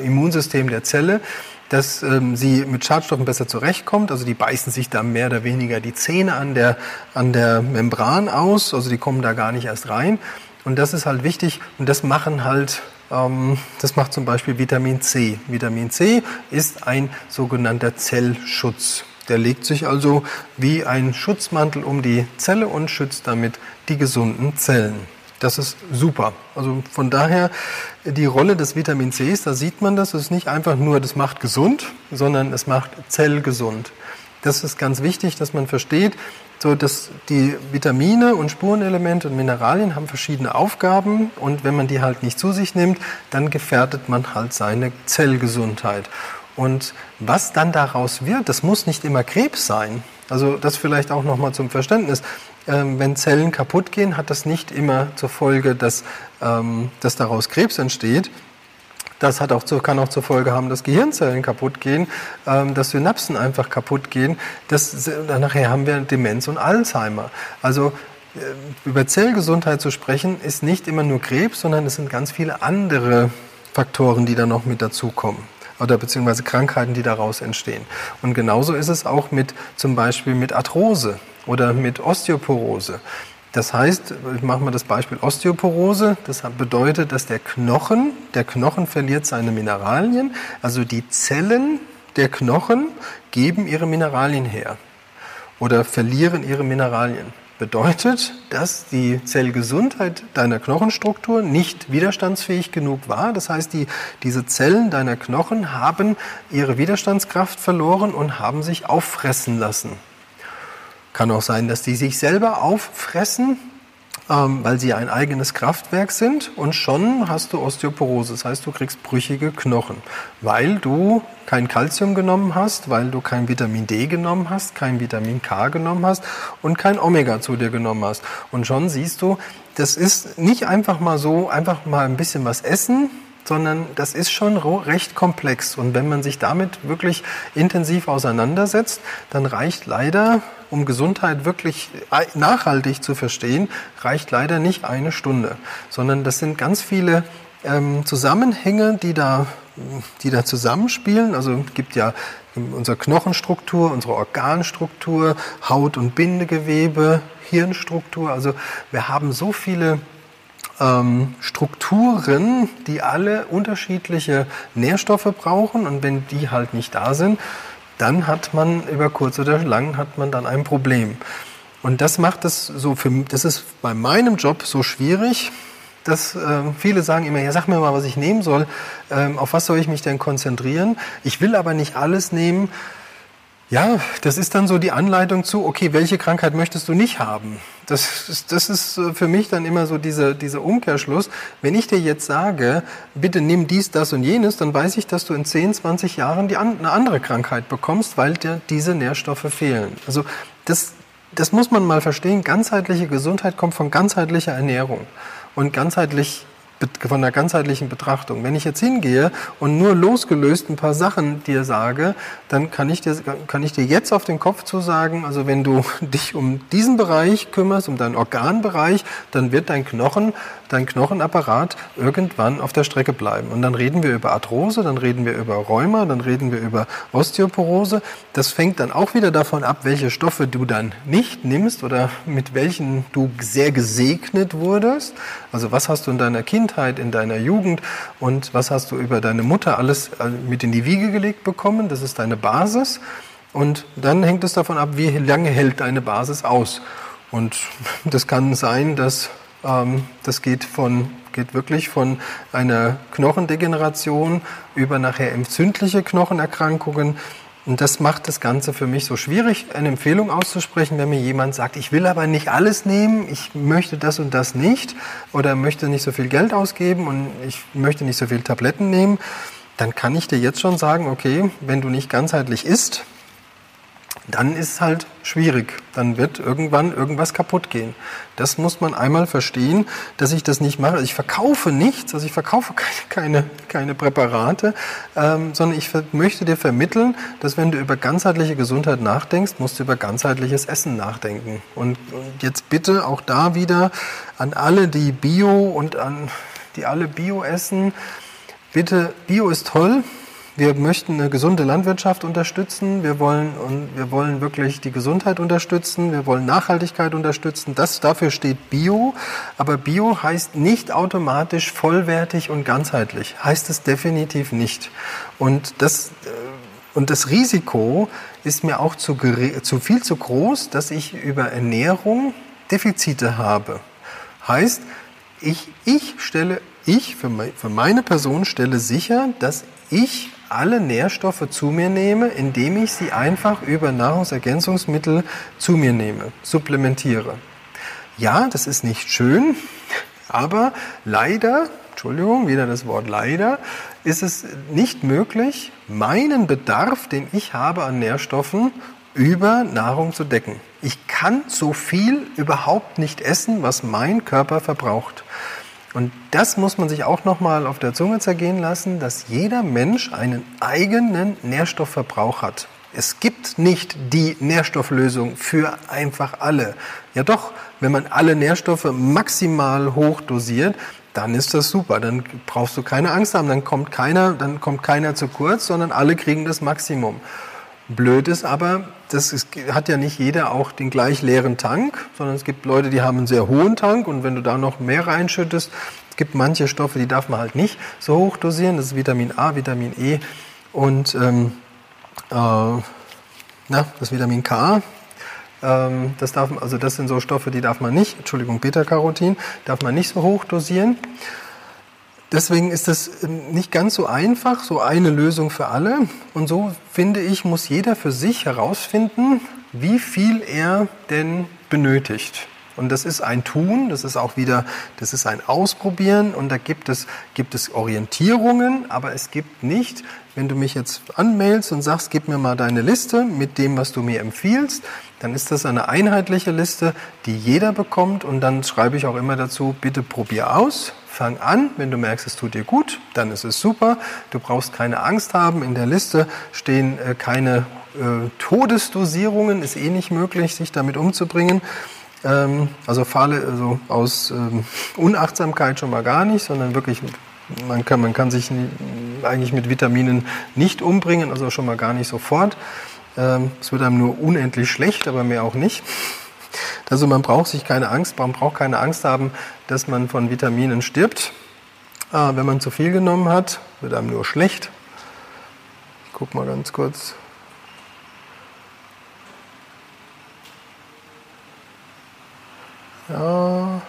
äh, Immunsystem der Zelle, dass ähm, sie mit Schadstoffen besser zurechtkommt. Also die beißen sich da mehr oder weniger die Zähne an der, an der Membran aus, also die kommen da gar nicht erst rein. Und das ist halt wichtig und das machen halt das macht zum Beispiel Vitamin C. Vitamin C ist ein sogenannter Zellschutz. Der legt sich also wie ein Schutzmantel um die Zelle und schützt damit die gesunden Zellen. Das ist super. Also von daher die Rolle des Vitamin Cs, da sieht man das, es ist nicht einfach nur, das macht gesund, sondern es macht zellgesund. Das ist ganz wichtig, dass man versteht, so dass die Vitamine und Spurenelemente und Mineralien haben verschiedene Aufgaben und wenn man die halt nicht zu sich nimmt, dann gefährdet man halt seine Zellgesundheit. Und was dann daraus wird, das muss nicht immer Krebs sein. Also das vielleicht auch nochmal zum Verständnis. Ähm, wenn Zellen kaputt gehen, hat das nicht immer zur Folge, dass, ähm, dass daraus Krebs entsteht. Das hat auch zu, kann auch zur Folge haben, dass Gehirnzellen kaputt gehen, ähm, dass Synapsen einfach kaputt gehen. Das, nachher haben wir Demenz und Alzheimer. Also äh, über Zellgesundheit zu sprechen, ist nicht immer nur Krebs, sondern es sind ganz viele andere Faktoren, die da noch mit dazukommen oder beziehungsweise Krankheiten, die daraus entstehen. Und genauso ist es auch mit zum Beispiel mit Arthrose oder mit Osteoporose. Das heißt, ich mache mal das Beispiel Osteoporose. Das bedeutet, dass der Knochen, der Knochen verliert seine Mineralien. Also die Zellen der Knochen geben ihre Mineralien her oder verlieren ihre Mineralien bedeutet, dass die Zellgesundheit deiner Knochenstruktur nicht widerstandsfähig genug war. Das heißt, die, diese Zellen deiner Knochen haben ihre Widerstandskraft verloren und haben sich auffressen lassen. Kann auch sein, dass die sich selber auffressen ähm, weil sie ein eigenes Kraftwerk sind und schon hast du Osteoporose. Das heißt, du kriegst brüchige Knochen, weil du kein Kalzium genommen hast, weil du kein Vitamin D genommen hast, kein Vitamin K genommen hast und kein Omega zu dir genommen hast. Und schon siehst du, das ist nicht einfach mal so, einfach mal ein bisschen was essen, sondern das ist schon recht komplex. Und wenn man sich damit wirklich intensiv auseinandersetzt, dann reicht leider, um Gesundheit wirklich nachhaltig zu verstehen, reicht leider nicht eine Stunde, sondern das sind ganz viele ähm, Zusammenhänge, die da, die da zusammenspielen. Also es gibt ja unsere Knochenstruktur, unsere Organstruktur, Haut- und Bindegewebe, Hirnstruktur. Also wir haben so viele ähm, Strukturen, die alle unterschiedliche Nährstoffe brauchen und wenn die halt nicht da sind, dann hat man über kurz oder lang hat man dann ein Problem. Und das macht es so für das ist bei meinem Job so schwierig, dass äh, viele sagen immer, ja sag mir mal, was ich nehmen soll, ähm, auf was soll ich mich denn konzentrieren? Ich will aber nicht alles nehmen. Ja, das ist dann so die Anleitung zu, okay, welche Krankheit möchtest du nicht haben? Das ist, das ist äh, für mich dann immer so dieser, dieser Umkehrschluss. Wenn ich dir jetzt sage, bitte nimm dies, das und jenes, dann weiß ich, dass du in 10, 20 Jahren die, eine andere Krankheit bekommst, weil dir diese Nährstoffe fehlen. Also das, das muss man mal verstehen. Ganzheitliche Gesundheit kommt von ganzheitlicher Ernährung. Und ganzheitlich von der ganzheitlichen Betrachtung. Wenn ich jetzt hingehe und nur losgelöst ein paar Sachen dir sage, dann kann ich dir, kann ich dir jetzt auf den Kopf zu sagen, also wenn du dich um diesen Bereich kümmerst, um deinen Organbereich, dann wird dein Knochen, dein Knochenapparat irgendwann auf der Strecke bleiben. Und dann reden wir über Arthrose, dann reden wir über Rheuma, dann reden wir über Osteoporose. Das fängt dann auch wieder davon ab, welche Stoffe du dann nicht nimmst oder mit welchen du sehr gesegnet wurdest. Also was hast du in deiner Kindheit in deiner Jugend und was hast du über deine Mutter alles äh, mit in die Wiege gelegt bekommen. Das ist deine Basis. Und dann hängt es davon ab, wie lange hält deine Basis aus. Und das kann sein, dass das geht von geht wirklich von einer Knochendegeneration über nachher entzündliche Knochenerkrankungen. Und das macht das Ganze für mich so schwierig, eine Empfehlung auszusprechen, wenn mir jemand sagt, ich will aber nicht alles nehmen, ich möchte das und das nicht oder möchte nicht so viel Geld ausgeben und ich möchte nicht so viel Tabletten nehmen, dann kann ich dir jetzt schon sagen, okay, wenn du nicht ganzheitlich isst, dann ist es halt schwierig. Dann wird irgendwann irgendwas kaputt gehen. Das muss man einmal verstehen, dass ich das nicht mache. Ich verkaufe nichts, also ich verkaufe keine, keine, keine Präparate, ähm, sondern ich möchte dir vermitteln, dass wenn du über ganzheitliche Gesundheit nachdenkst, musst du über ganzheitliches Essen nachdenken. Und, und jetzt bitte auch da wieder an alle, die Bio und an die alle Bio essen, bitte, Bio ist toll, wir möchten eine gesunde Landwirtschaft unterstützen. Wir wollen, und wir wollen wirklich die Gesundheit unterstützen. Wir wollen Nachhaltigkeit unterstützen. Das, dafür steht Bio. Aber Bio heißt nicht automatisch vollwertig und ganzheitlich. Heißt es definitiv nicht. Und das, äh, und das Risiko ist mir auch zu, zu viel zu groß, dass ich über Ernährung Defizite habe. Heißt, ich, ich stelle, ich für, meine Person stelle sicher, dass ich alle Nährstoffe zu mir nehme, indem ich sie einfach über Nahrungsergänzungsmittel zu mir nehme, supplementiere. Ja, das ist nicht schön, aber leider, Entschuldigung, wieder das Wort leider, ist es nicht möglich, meinen Bedarf, den ich habe an Nährstoffen, über Nahrung zu decken. Ich kann so viel überhaupt nicht essen, was mein Körper verbraucht. Und das muss man sich auch nochmal auf der Zunge zergehen lassen, dass jeder Mensch einen eigenen Nährstoffverbrauch hat. Es gibt nicht die Nährstofflösung für einfach alle. Ja doch, wenn man alle Nährstoffe maximal hoch dosiert, dann ist das super. Dann brauchst du keine Angst haben, dann kommt keiner, dann kommt keiner zu kurz, sondern alle kriegen das Maximum. Blöd ist aber, das ist, hat ja nicht jeder auch den gleich leeren Tank, sondern es gibt Leute, die haben einen sehr hohen Tank und wenn du da noch mehr reinschüttest, es gibt manche Stoffe, die darf man halt nicht so hoch dosieren. Das ist Vitamin A, Vitamin E und ähm, äh, na, das Vitamin K. Ähm, das darf, also das sind so Stoffe, die darf man nicht, Entschuldigung, Beta-Carotin, darf man nicht so hoch dosieren. Deswegen ist es ähm, nicht ganz so einfach, so eine Lösung für alle. Und so finde ich, muss jeder für sich herausfinden, wie viel er denn benötigt. Und das ist ein Tun, das ist auch wieder, das ist ein Ausprobieren und da gibt es, gibt es Orientierungen, aber es gibt nicht, wenn du mich jetzt anmailst und sagst, gib mir mal deine Liste mit dem, was du mir empfiehlst, dann ist das eine einheitliche Liste, die jeder bekommt und dann schreibe ich auch immer dazu, bitte probier aus, fang an, wenn du merkst, es tut dir gut, dann ist es super. Du brauchst keine Angst haben, in der Liste stehen äh, keine äh, Todesdosierungen, ist eh nicht möglich, sich damit umzubringen. Ähm, also Fahle, also aus ähm, Unachtsamkeit schon mal gar nicht, sondern wirklich, man kann, man kann sich eigentlich mit Vitaminen nicht umbringen, also schon mal gar nicht sofort. Ähm, es wird einem nur unendlich schlecht, aber mehr auch nicht. Also man braucht sich keine Angst, man braucht keine Angst haben, dass man von Vitaminen stirbt. Ah, wenn man zu viel genommen hat, wird einem nur schlecht. Ich guck mal ganz kurz. Ja.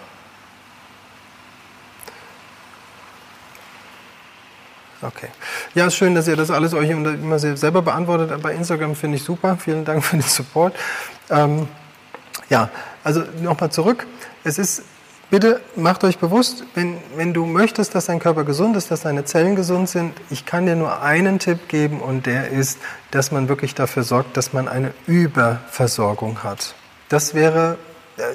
Okay. Ja, ist schön, dass ihr das alles euch immer selber beantwortet. Bei Instagram finde ich super. Vielen Dank für den Support. Ähm, ja, also nochmal zurück. Es ist, bitte macht euch bewusst, wenn, wenn du möchtest, dass dein Körper gesund ist, dass deine Zellen gesund sind, ich kann dir nur einen Tipp geben und der ist, dass man wirklich dafür sorgt, dass man eine Überversorgung hat. Das wäre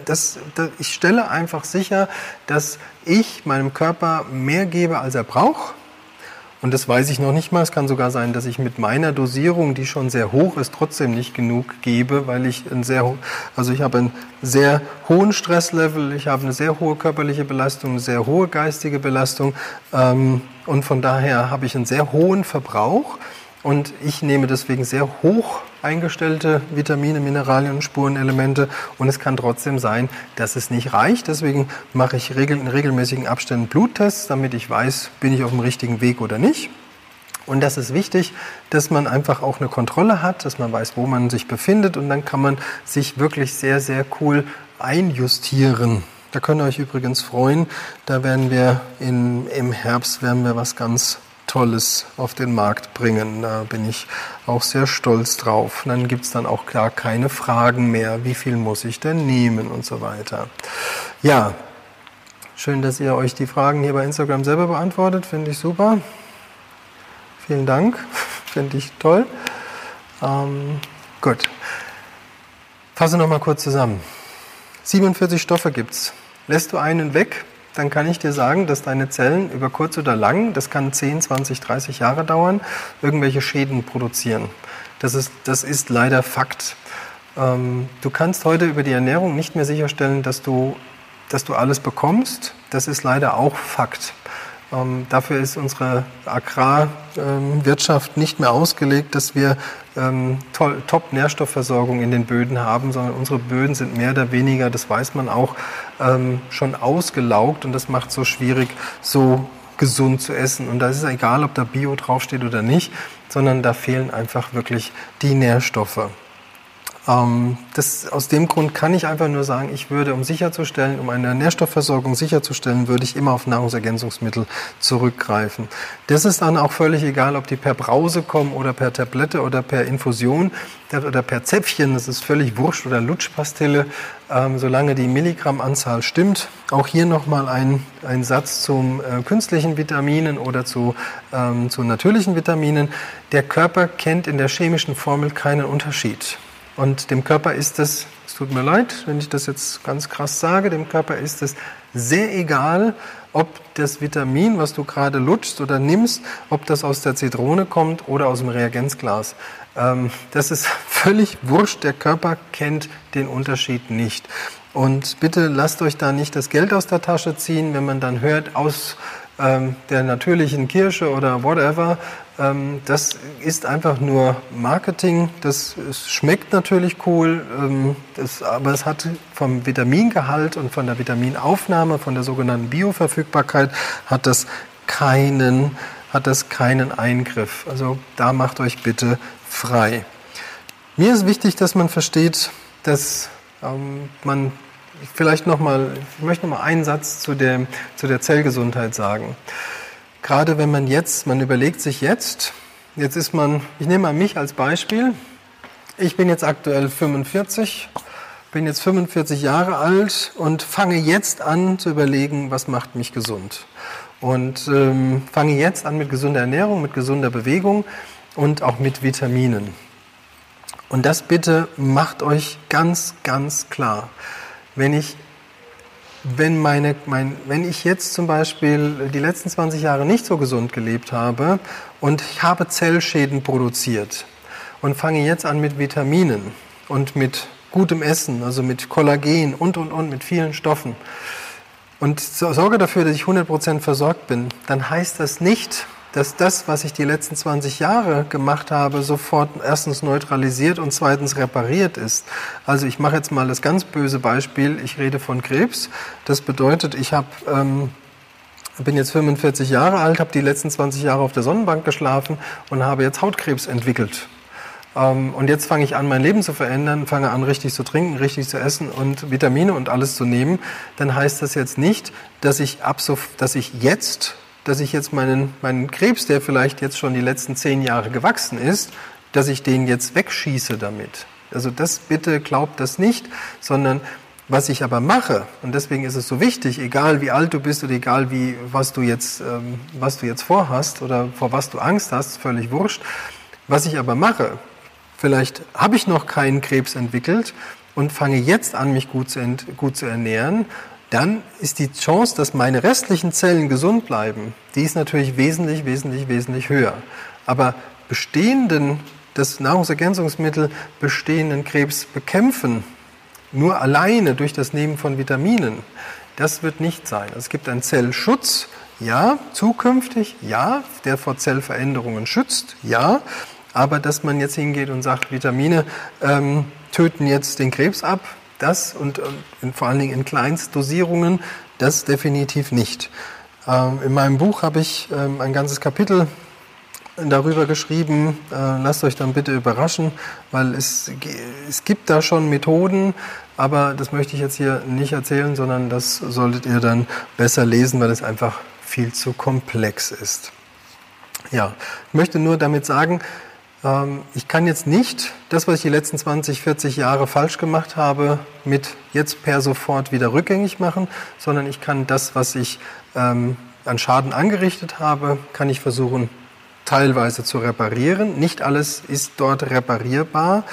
das, das, ich stelle einfach sicher, dass ich meinem Körper mehr gebe, als er braucht und das weiß ich noch nicht mal. Es kann sogar sein, dass ich mit meiner Dosierung, die schon sehr hoch ist, trotzdem nicht genug gebe, weil ich ein sehr, also ich habe einen sehr hohen Stresslevel, ich habe eine sehr hohe körperliche Belastung, eine sehr hohe geistige Belastung ähm, und von daher habe ich einen sehr hohen Verbrauch. Und ich nehme deswegen sehr hoch eingestellte Vitamine, Mineralien und Spurenelemente. Und es kann trotzdem sein, dass es nicht reicht. Deswegen mache ich in regelmäßigen Abständen Bluttests, damit ich weiß, bin ich auf dem richtigen Weg oder nicht. Und das ist wichtig, dass man einfach auch eine Kontrolle hat, dass man weiß, wo man sich befindet. Und dann kann man sich wirklich sehr, sehr cool einjustieren. Da könnt ihr euch übrigens freuen. Da werden wir in, im Herbst werden wir was ganz Tolles auf den Markt bringen. Da bin ich auch sehr stolz drauf. Dann gibt es dann auch gar keine Fragen mehr, wie viel muss ich denn nehmen und so weiter. Ja, schön, dass ihr euch die Fragen hier bei Instagram selber beantwortet. Finde ich super. Vielen Dank. Finde ich toll. Ähm, gut. Fasse noch mal kurz zusammen. 47 Stoffe gibt es. Lässt du einen weg, dann kann ich dir sagen, dass deine Zellen über kurz oder lang, das kann 10, 20, 30 Jahre dauern, irgendwelche Schäden produzieren. Das ist, das ist leider Fakt. Ähm, du kannst heute über die Ernährung nicht mehr sicherstellen, dass du, dass du alles bekommst. Das ist leider auch Fakt. Ähm, dafür ist unsere Agrarwirtschaft ähm, nicht mehr ausgelegt, dass wir ähm, Top-Nährstoffversorgung in den Böden haben, sondern unsere Böden sind mehr oder weniger, das weiß man auch, ähm, schon ausgelaugt und das macht so schwierig, so gesund zu essen. Und da ist es egal, ob da Bio draufsteht oder nicht, sondern da fehlen einfach wirklich die Nährstoffe. Ähm, das, aus dem Grund kann ich einfach nur sagen, ich würde, um sicherzustellen, um eine Nährstoffversorgung sicherzustellen, würde ich immer auf Nahrungsergänzungsmittel zurückgreifen. Das ist dann auch völlig egal, ob die per Brause kommen oder per Tablette oder per Infusion oder per Zäpfchen. Das ist völlig wurscht oder Lutschpastille, ähm, solange die Milligrammanzahl stimmt. Auch hier nochmal ein, ein Satz zum äh, künstlichen Vitaminen oder zu, ähm, zu natürlichen Vitaminen. Der Körper kennt in der chemischen Formel keinen Unterschied. Und dem Körper ist es, es tut mir leid, wenn ich das jetzt ganz krass sage, dem Körper ist es sehr egal, ob das Vitamin, was du gerade lutschst oder nimmst, ob das aus der Zitrone kommt oder aus dem Reagenzglas. Ähm, das ist völlig wurscht. Der Körper kennt den Unterschied nicht. Und bitte lasst euch da nicht das Geld aus der Tasche ziehen, wenn man dann hört, aus ähm, der natürlichen Kirsche oder whatever. Ähm, das ist einfach nur Marketing. Das schmeckt natürlich cool, ähm, das, aber es hat vom Vitamingehalt und von der Vitaminaufnahme, von der sogenannten Bioverfügbarkeit, hat das keinen, hat das keinen Eingriff. Also da macht euch bitte frei. Mir ist wichtig, dass man versteht, dass ähm, man vielleicht noch mal, ich möchte noch mal einen Satz zu der, zu der Zellgesundheit sagen. Gerade wenn man jetzt, man überlegt sich jetzt, jetzt ist man, ich nehme mal mich als Beispiel. Ich bin jetzt aktuell 45, bin jetzt 45 Jahre alt und fange jetzt an zu überlegen, was macht mich gesund. Und ähm, fange jetzt an mit gesunder Ernährung, mit gesunder Bewegung und auch mit Vitaminen. Und das bitte macht euch ganz, ganz klar wenn ich, wenn, meine, mein, wenn ich jetzt zum Beispiel die letzten 20 Jahre nicht so gesund gelebt habe und ich habe Zellschäden produziert und fange jetzt an mit Vitaminen und mit gutem Essen, also mit Kollagen und, und, und, mit vielen Stoffen und sorge dafür, dass ich 100% versorgt bin, dann heißt das nicht, dass das, was ich die letzten 20 Jahre gemacht habe, sofort erstens neutralisiert und zweitens repariert ist. Also ich mache jetzt mal das ganz böse Beispiel, ich rede von Krebs. Das bedeutet, ich habe... Ähm, bin jetzt 45 Jahre alt, habe die letzten 20 Jahre auf der Sonnenbank geschlafen und habe jetzt Hautkrebs entwickelt. Ähm, und jetzt fange ich an, mein Leben zu verändern, fange an, richtig zu trinken, richtig zu essen und Vitamine und alles zu nehmen. Dann heißt das jetzt nicht, dass ich, ab so, dass ich jetzt dass ich jetzt meinen, meinen Krebs, der vielleicht jetzt schon die letzten zehn Jahre gewachsen ist, dass ich den jetzt wegschieße damit. Also das bitte glaubt das nicht, sondern was ich aber mache, und deswegen ist es so wichtig, egal wie alt du bist oder egal wie, was du jetzt, ähm, was du jetzt vorhast oder vor was du Angst hast, völlig wurscht. Was ich aber mache, vielleicht habe ich noch keinen Krebs entwickelt und fange jetzt an, mich gut zu, gut zu ernähren dann ist die Chance, dass meine restlichen Zellen gesund bleiben, die ist natürlich wesentlich, wesentlich, wesentlich höher. Aber bestehenden, das Nahrungsergänzungsmittel bestehenden Krebs bekämpfen, nur alleine durch das Nehmen von Vitaminen, das wird nicht sein. Es gibt einen Zellschutz, ja, zukünftig, ja, der vor Zellveränderungen schützt, ja, aber dass man jetzt hingeht und sagt, Vitamine ähm, töten jetzt den Krebs ab, das und, und vor allen Dingen in Kleinstdosierungen, das definitiv nicht. Ähm, in meinem Buch habe ich ähm, ein ganzes Kapitel darüber geschrieben. Äh, lasst euch dann bitte überraschen, weil es, es gibt da schon Methoden, aber das möchte ich jetzt hier nicht erzählen, sondern das solltet ihr dann besser lesen, weil es einfach viel zu komplex ist. Ja, ich möchte nur damit sagen, ich kann jetzt nicht das, was ich die letzten 20, 40 Jahre falsch gemacht habe, mit jetzt per sofort wieder rückgängig machen, sondern ich kann das, was ich ähm, an Schaden angerichtet habe, kann ich versuchen teilweise zu reparieren. Nicht alles ist dort reparierbar.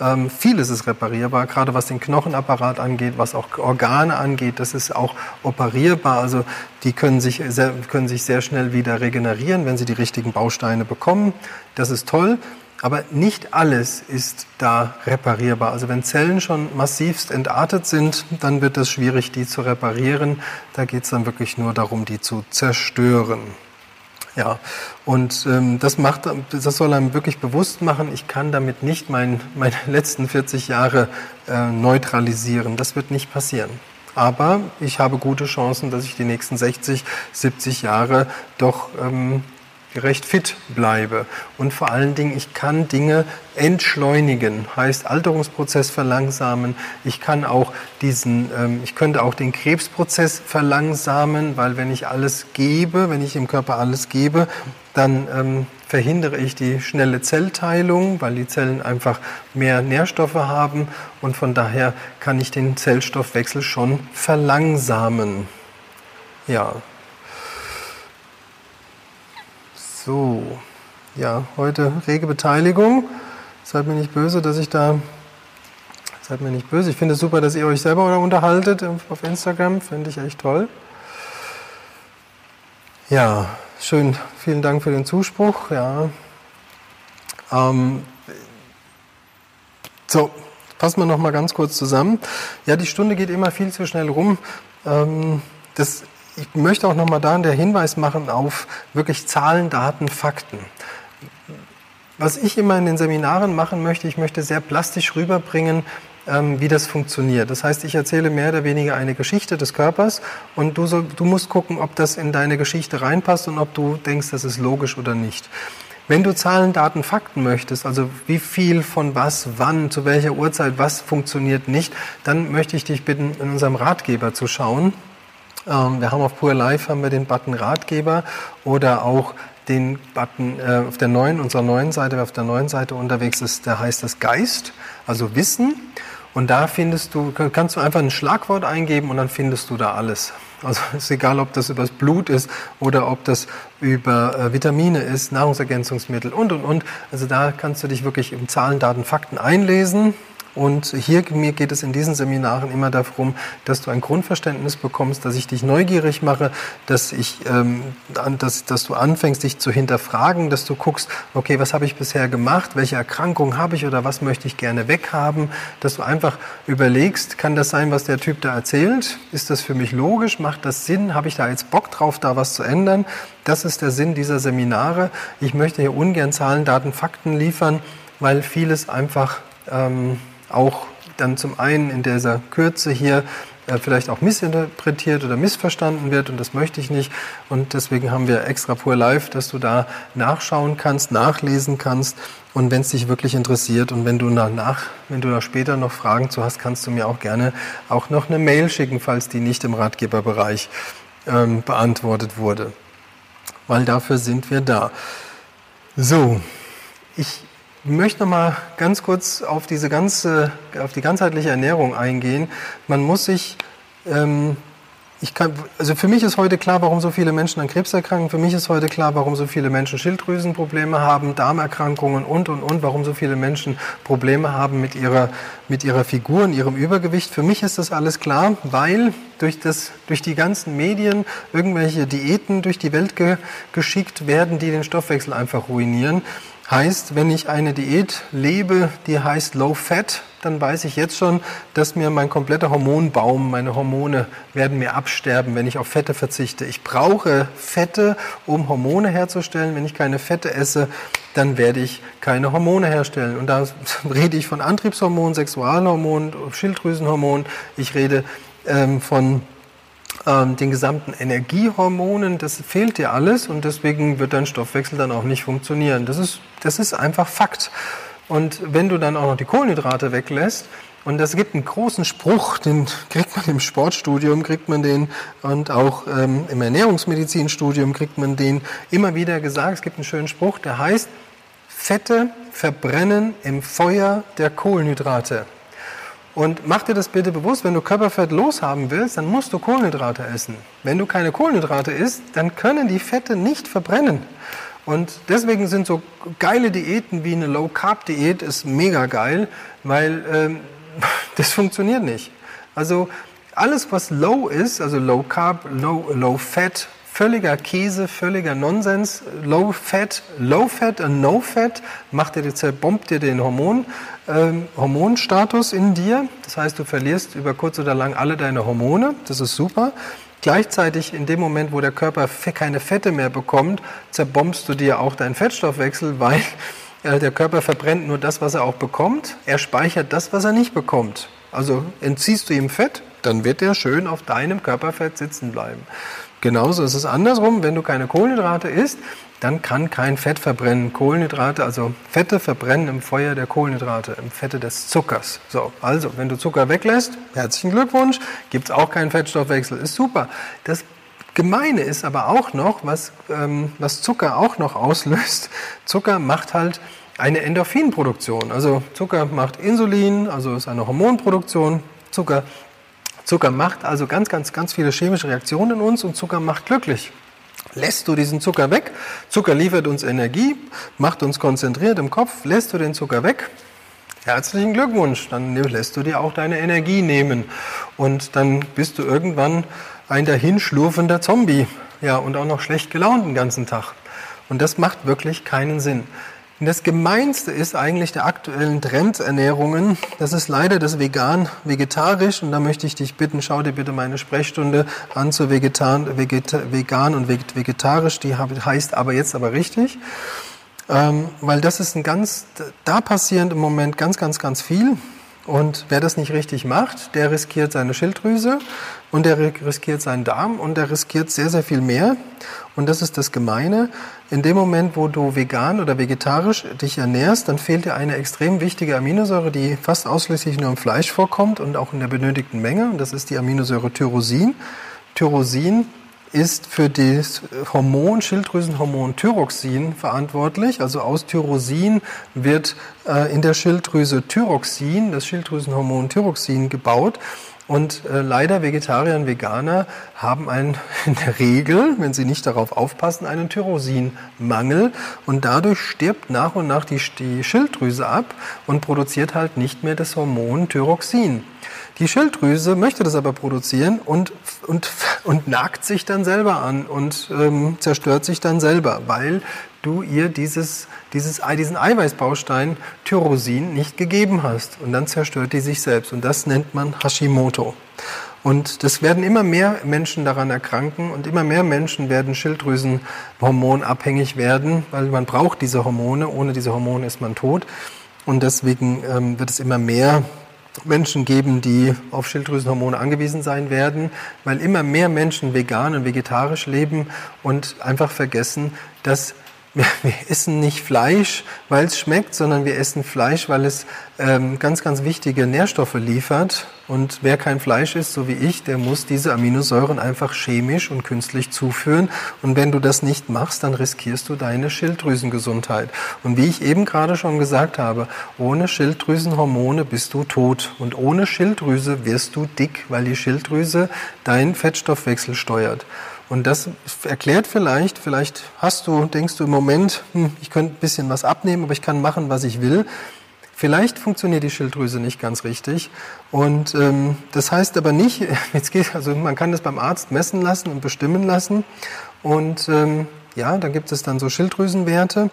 Ähm, vieles ist reparierbar, gerade was den Knochenapparat angeht, was auch Organe angeht. Das ist auch operierbar. Also die können sich, sehr, können sich sehr schnell wieder regenerieren, wenn sie die richtigen Bausteine bekommen. Das ist toll. Aber nicht alles ist da reparierbar. Also wenn Zellen schon massivst entartet sind, dann wird es schwierig, die zu reparieren. Da geht es dann wirklich nur darum, die zu zerstören. Ja, und ähm, das, macht, das soll einem wirklich bewusst machen, ich kann damit nicht mein, meine letzten 40 Jahre äh, neutralisieren. Das wird nicht passieren. Aber ich habe gute Chancen, dass ich die nächsten 60, 70 Jahre doch ähm, recht fit bleibe. Und vor allen Dingen, ich kann Dinge entschleunigen, heißt Alterungsprozess verlangsamen. Ich kann auch diesen, ähm, ich könnte auch den Krebsprozess verlangsamen, weil wenn ich alles gebe, wenn ich dem Körper alles gebe, dann ähm, verhindere ich die schnelle Zellteilung, weil die Zellen einfach mehr Nährstoffe haben und von daher kann ich den Zellstoffwechsel schon verlangsamen. Ja, So, ja, heute rege Beteiligung. Seid mir nicht böse, dass ich da. Seid mir nicht böse. Ich finde es super, dass ihr euch selber unterhaltet auf Instagram. Finde ich echt toll. Ja, schön. Vielen Dank für den Zuspruch. Ja. Ähm, so, fassen wir noch mal ganz kurz zusammen. Ja, die Stunde geht immer viel zu schnell rum. Ähm, das ich möchte auch nochmal da der Hinweis machen auf wirklich Zahlen, Daten, Fakten. Was ich immer in den Seminaren machen möchte, ich möchte sehr plastisch rüberbringen, ähm, wie das funktioniert. Das heißt, ich erzähle mehr oder weniger eine Geschichte des Körpers und du, soll, du musst gucken, ob das in deine Geschichte reinpasst und ob du denkst, das ist logisch oder nicht. Wenn du Zahlen, Daten, Fakten möchtest, also wie viel von was, wann, zu welcher Uhrzeit, was funktioniert nicht, dann möchte ich dich bitten, in unserem Ratgeber zu schauen. Ähm, wir haben auf Pure Life haben wir den Button Ratgeber oder auch den Button äh, auf der neuen, unserer neuen Seite, wer auf der neuen Seite unterwegs ist, da heißt das Geist, also Wissen. Und da findest du, kannst du einfach ein Schlagwort eingeben und dann findest du da alles. Also ist egal, ob das über das Blut ist oder ob das über äh, Vitamine ist, Nahrungsergänzungsmittel und und und. Also da kannst du dich wirklich im Zahlen, Daten, Fakten einlesen und hier mir geht es in diesen Seminaren immer darum, dass du ein Grundverständnis bekommst, dass ich dich neugierig mache, dass, ich, ähm, dass, dass du anfängst, dich zu hinterfragen, dass du guckst, okay, was habe ich bisher gemacht, welche Erkrankung habe ich oder was möchte ich gerne weghaben, dass du einfach überlegst, kann das sein, was der Typ da erzählt? Ist das für mich logisch? Macht das Sinn? Habe ich da jetzt Bock drauf, da was zu ändern? Das ist der Sinn dieser Seminare. Ich möchte hier ungern Zahlen, Daten, Fakten liefern, weil vieles einfach ähm, auch dann zum einen in dieser Kürze hier äh, vielleicht auch missinterpretiert oder missverstanden wird und das möchte ich nicht. Und deswegen haben wir extra Pur Live, dass du da nachschauen kannst, nachlesen kannst und wenn es dich wirklich interessiert und wenn du danach, wenn du da später noch Fragen zu hast, kannst du mir auch gerne auch noch eine Mail schicken, falls die nicht im Ratgeberbereich ähm, beantwortet wurde. Weil dafür sind wir da. So, ich ich möchte noch mal ganz kurz auf diese ganze, auf die ganzheitliche Ernährung eingehen. Man muss sich, ähm, ich kann, also für mich ist heute klar, warum so viele Menschen an Krebs erkranken. Für mich ist heute klar, warum so viele Menschen Schilddrüsenprobleme haben, Darmerkrankungen und und und, warum so viele Menschen Probleme haben mit ihrer mit ihrer Figur und ihrem Übergewicht. Für mich ist das alles klar, weil durch das durch die ganzen Medien irgendwelche Diäten durch die Welt ge geschickt werden, die den Stoffwechsel einfach ruinieren. Heißt, wenn ich eine Diät lebe, die heißt Low Fat, dann weiß ich jetzt schon, dass mir mein kompletter Hormonbaum, meine Hormone werden mir absterben, wenn ich auf Fette verzichte. Ich brauche Fette, um Hormone herzustellen. Wenn ich keine Fette esse, dann werde ich keine Hormone herstellen. Und da rede ich von Antriebshormonen, Sexualhormonen, Schilddrüsenhormonen. Ich rede ähm, von ähm, den gesamten Energiehormonen, das fehlt dir alles und deswegen wird dein Stoffwechsel dann auch nicht funktionieren. Das ist, das ist einfach Fakt. Und wenn du dann auch noch die Kohlenhydrate weglässt, und das gibt einen großen Spruch, den kriegt man im Sportstudium, kriegt man den und auch ähm, im Ernährungsmedizinstudium kriegt man den immer wieder gesagt. Es gibt einen schönen Spruch, der heißt, Fette verbrennen im Feuer der Kohlenhydrate. Und mach dir das bitte bewusst, wenn du Körperfett loshaben willst, dann musst du Kohlenhydrate essen. Wenn du keine Kohlenhydrate isst, dann können die Fette nicht verbrennen. Und deswegen sind so geile Diäten wie eine Low-Carb-Diät ist mega geil, weil ähm, das funktioniert nicht. Also alles, was low ist, also Low Carb, Low, low Fat, völliger Käse, völliger Nonsens, Low Fat, Low Fat und No Fat macht dir, zerbombt dir den Hormon, ähm, Hormonstatus in dir. Das heißt, du verlierst über kurz oder lang alle deine Hormone. Das ist super. Gleichzeitig in dem Moment, wo der Körper keine Fette mehr bekommt, zerbombst du dir auch deinen Fettstoffwechsel, weil äh, der Körper verbrennt nur das, was er auch bekommt. Er speichert das, was er nicht bekommt. Also entziehst du ihm Fett, dann wird er schön auf deinem Körperfett sitzen bleiben. Genauso ist es andersrum, wenn du keine Kohlenhydrate isst, dann kann kein Fett verbrennen. Kohlenhydrate, also Fette verbrennen im Feuer der Kohlenhydrate, im Fette des Zuckers. So, also, wenn du Zucker weglässt, herzlichen Glückwunsch, gibt es auch keinen Fettstoffwechsel, ist super. Das Gemeine ist aber auch noch, was, ähm, was Zucker auch noch auslöst. Zucker macht halt eine Endorphinproduktion. Also Zucker macht Insulin, also ist eine Hormonproduktion. Zucker, Zucker macht also ganz, ganz, ganz viele chemische Reaktionen in uns und Zucker macht glücklich. Lässt du diesen Zucker weg, Zucker liefert uns Energie, macht uns konzentriert im Kopf, lässt du den Zucker weg, herzlichen Glückwunsch, dann lässt du dir auch deine Energie nehmen und dann bist du irgendwann ein dahinschlurfender Zombie, ja, und auch noch schlecht gelaunt den ganzen Tag. Und das macht wirklich keinen Sinn. Und das Gemeinste ist eigentlich der aktuellen Trendernährungen. Das ist leider das Vegan-Vegetarisch. Und da möchte ich dich bitten, schau dir bitte meine Sprechstunde an zu Vegetan, Vegeta, Vegan und Vegetarisch. Die heißt aber jetzt aber richtig. Ähm, weil das ist ein ganz, da passiert im Moment ganz, ganz, ganz viel. Und wer das nicht richtig macht, der riskiert seine Schilddrüse und der riskiert seinen Darm und der riskiert sehr, sehr viel mehr. Und das ist das Gemeine. In dem Moment, wo du vegan oder vegetarisch dich ernährst, dann fehlt dir eine extrem wichtige Aminosäure, die fast ausschließlich nur im Fleisch vorkommt und auch in der benötigten Menge. Und das ist die Aminosäure Tyrosin. Tyrosin ist für das Hormon, Schilddrüsenhormon Thyroxin verantwortlich. Also aus Tyrosin wird äh, in der Schilddrüse Thyroxin, das Schilddrüsenhormon Thyroxin gebaut. Und äh, leider Vegetarier und Veganer haben einen, in der Regel, wenn sie nicht darauf aufpassen, einen Tyrosinmangel. Und dadurch stirbt nach und nach die, die Schilddrüse ab und produziert halt nicht mehr das Hormon Thyroxin. Die Schilddrüse möchte das aber produzieren und, und, und nagt sich dann selber an und ähm, zerstört sich dann selber, weil du ihr dieses, dieses, diesen Eiweißbaustein Tyrosin nicht gegeben hast. Und dann zerstört die sich selbst. Und das nennt man Hashimoto. Und das werden immer mehr Menschen daran erkranken und immer mehr Menschen werden Schilddrüsenhormonabhängig werden, weil man braucht diese Hormone. Ohne diese Hormone ist man tot. Und deswegen ähm, wird es immer mehr Menschen geben, die auf Schilddrüsenhormone angewiesen sein werden, weil immer mehr Menschen vegan und vegetarisch leben und einfach vergessen, dass wir, wir essen nicht Fleisch, weil es schmeckt, sondern wir essen Fleisch, weil es ähm, ganz, ganz wichtige Nährstoffe liefert. Und wer kein Fleisch isst, so wie ich, der muss diese Aminosäuren einfach chemisch und künstlich zuführen. Und wenn du das nicht machst, dann riskierst du deine Schilddrüsengesundheit. Und wie ich eben gerade schon gesagt habe, ohne Schilddrüsenhormone bist du tot. Und ohne Schilddrüse wirst du dick, weil die Schilddrüse deinen Fettstoffwechsel steuert. Und das erklärt vielleicht, vielleicht hast du, denkst du im Moment, hm, ich könnte ein bisschen was abnehmen, aber ich kann machen, was ich will. Vielleicht funktioniert die Schilddrüse nicht ganz richtig. Und ähm, das heißt aber nicht, jetzt geht, also man kann das beim Arzt messen lassen und bestimmen lassen. Und ähm, ja, da gibt es dann so Schilddrüsenwerte.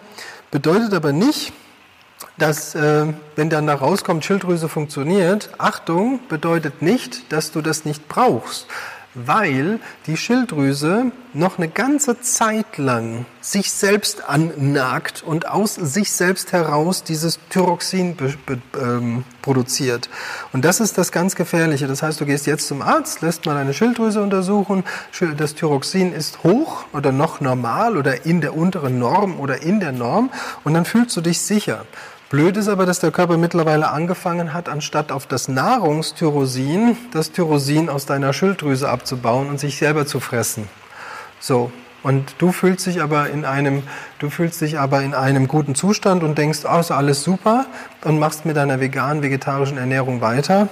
Bedeutet aber nicht, dass, äh, wenn dann da rauskommt, Schilddrüse funktioniert, Achtung, bedeutet nicht, dass du das nicht brauchst weil die Schilddrüse noch eine ganze Zeit lang sich selbst annagt und aus sich selbst heraus dieses Thyroxin ähm, produziert. Und das ist das ganz Gefährliche. Das heißt, du gehst jetzt zum Arzt, lässt mal deine Schilddrüse untersuchen, das Thyroxin ist hoch oder noch normal oder in der unteren Norm oder in der Norm und dann fühlst du dich sicher. Blöd ist aber, dass der Körper mittlerweile angefangen hat, anstatt auf das Nahrungstyrosin, das Tyrosin aus deiner Schilddrüse abzubauen und sich selber zu fressen. So. Und du fühlst dich aber in einem, du fühlst dich aber in einem guten Zustand und denkst, oh, ist alles super und machst mit deiner veganen, vegetarischen Ernährung weiter.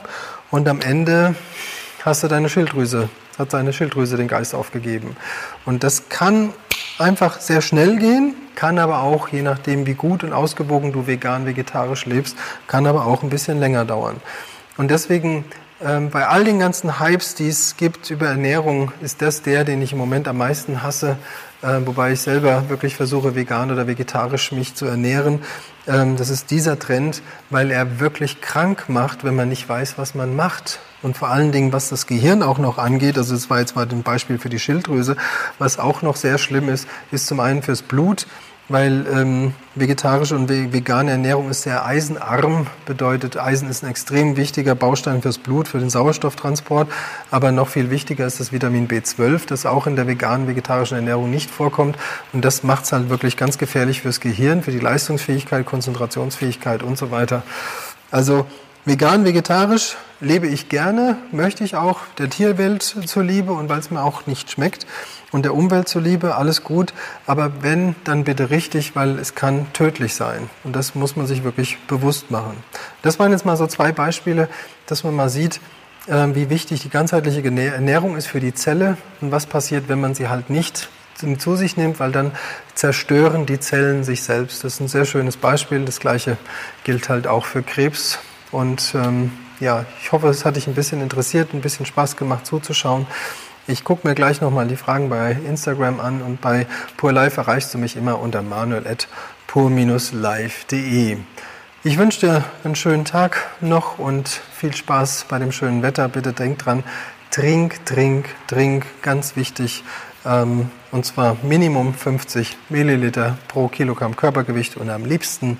Und am Ende hast du deine Schilddrüse, hat deine Schilddrüse den Geist aufgegeben. Und das kann einfach sehr schnell gehen, kann aber auch, je nachdem wie gut und ausgewogen du vegan, vegetarisch lebst, kann aber auch ein bisschen länger dauern. Und deswegen ähm, bei all den ganzen Hypes, die es gibt über Ernährung, ist das der, den ich im Moment am meisten hasse, äh, wobei ich selber wirklich versuche, vegan oder vegetarisch mich zu ernähren. Ähm, das ist dieser Trend, weil er wirklich krank macht, wenn man nicht weiß, was man macht. Und vor allen Dingen, was das Gehirn auch noch angeht, also das war jetzt mal ein Beispiel für die Schilddrüse, was auch noch sehr schlimm ist, ist zum einen fürs Blut, weil ähm, vegetarische und vegane Ernährung ist sehr eisenarm, bedeutet Eisen ist ein extrem wichtiger Baustein fürs Blut, für den Sauerstofftransport, aber noch viel wichtiger ist das Vitamin B12, das auch in der veganen, vegetarischen Ernährung nicht vorkommt und das macht es halt wirklich ganz gefährlich fürs Gehirn, für die Leistungsfähigkeit, Konzentrationsfähigkeit und so weiter. Also Vegan, vegetarisch lebe ich gerne, möchte ich auch der Tierwelt zuliebe und weil es mir auch nicht schmeckt und der Umwelt zuliebe, alles gut. Aber wenn, dann bitte richtig, weil es kann tödlich sein. Und das muss man sich wirklich bewusst machen. Das waren jetzt mal so zwei Beispiele, dass man mal sieht, ähm, wie wichtig die ganzheitliche Ernährung ist für die Zelle und was passiert, wenn man sie halt nicht zu sich nimmt, weil dann zerstören die Zellen sich selbst. Das ist ein sehr schönes Beispiel. Das gleiche gilt halt auch für Krebs und ähm, ja, ich hoffe, es hat dich ein bisschen interessiert, ein bisschen Spaß gemacht zuzuschauen. Ich gucke mir gleich nochmal die Fragen bei Instagram an und bei Pur Live erreichst du mich immer unter manuel.pur-live.de. Ich wünsche dir einen schönen Tag noch und viel Spaß bei dem schönen Wetter. Bitte denk dran, trink, trink, trink, ganz wichtig. Ähm, und zwar Minimum 50 Milliliter pro Kilogramm Körpergewicht und am liebsten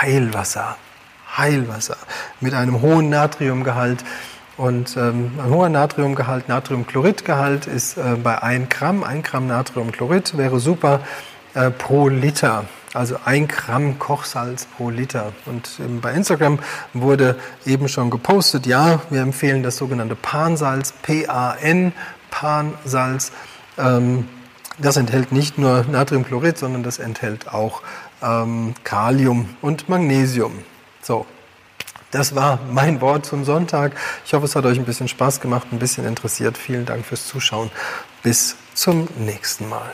Heilwasser. Heilwasser mit einem hohen Natriumgehalt. Und ähm, ein hoher Natriumgehalt, Natriumchloridgehalt ist äh, bei 1 Gramm, 1 Gramm Natriumchlorid wäre super äh, pro Liter. Also 1 Gramm Kochsalz pro Liter. Und ähm, bei Instagram wurde eben schon gepostet, ja, wir empfehlen das sogenannte Pansalz, P-A-N, Pansalz. Ähm, das enthält nicht nur Natriumchlorid, sondern das enthält auch ähm, Kalium und Magnesium. So, das war mein Wort zum Sonntag. Ich hoffe, es hat euch ein bisschen Spaß gemacht, ein bisschen interessiert. Vielen Dank fürs Zuschauen. Bis zum nächsten Mal.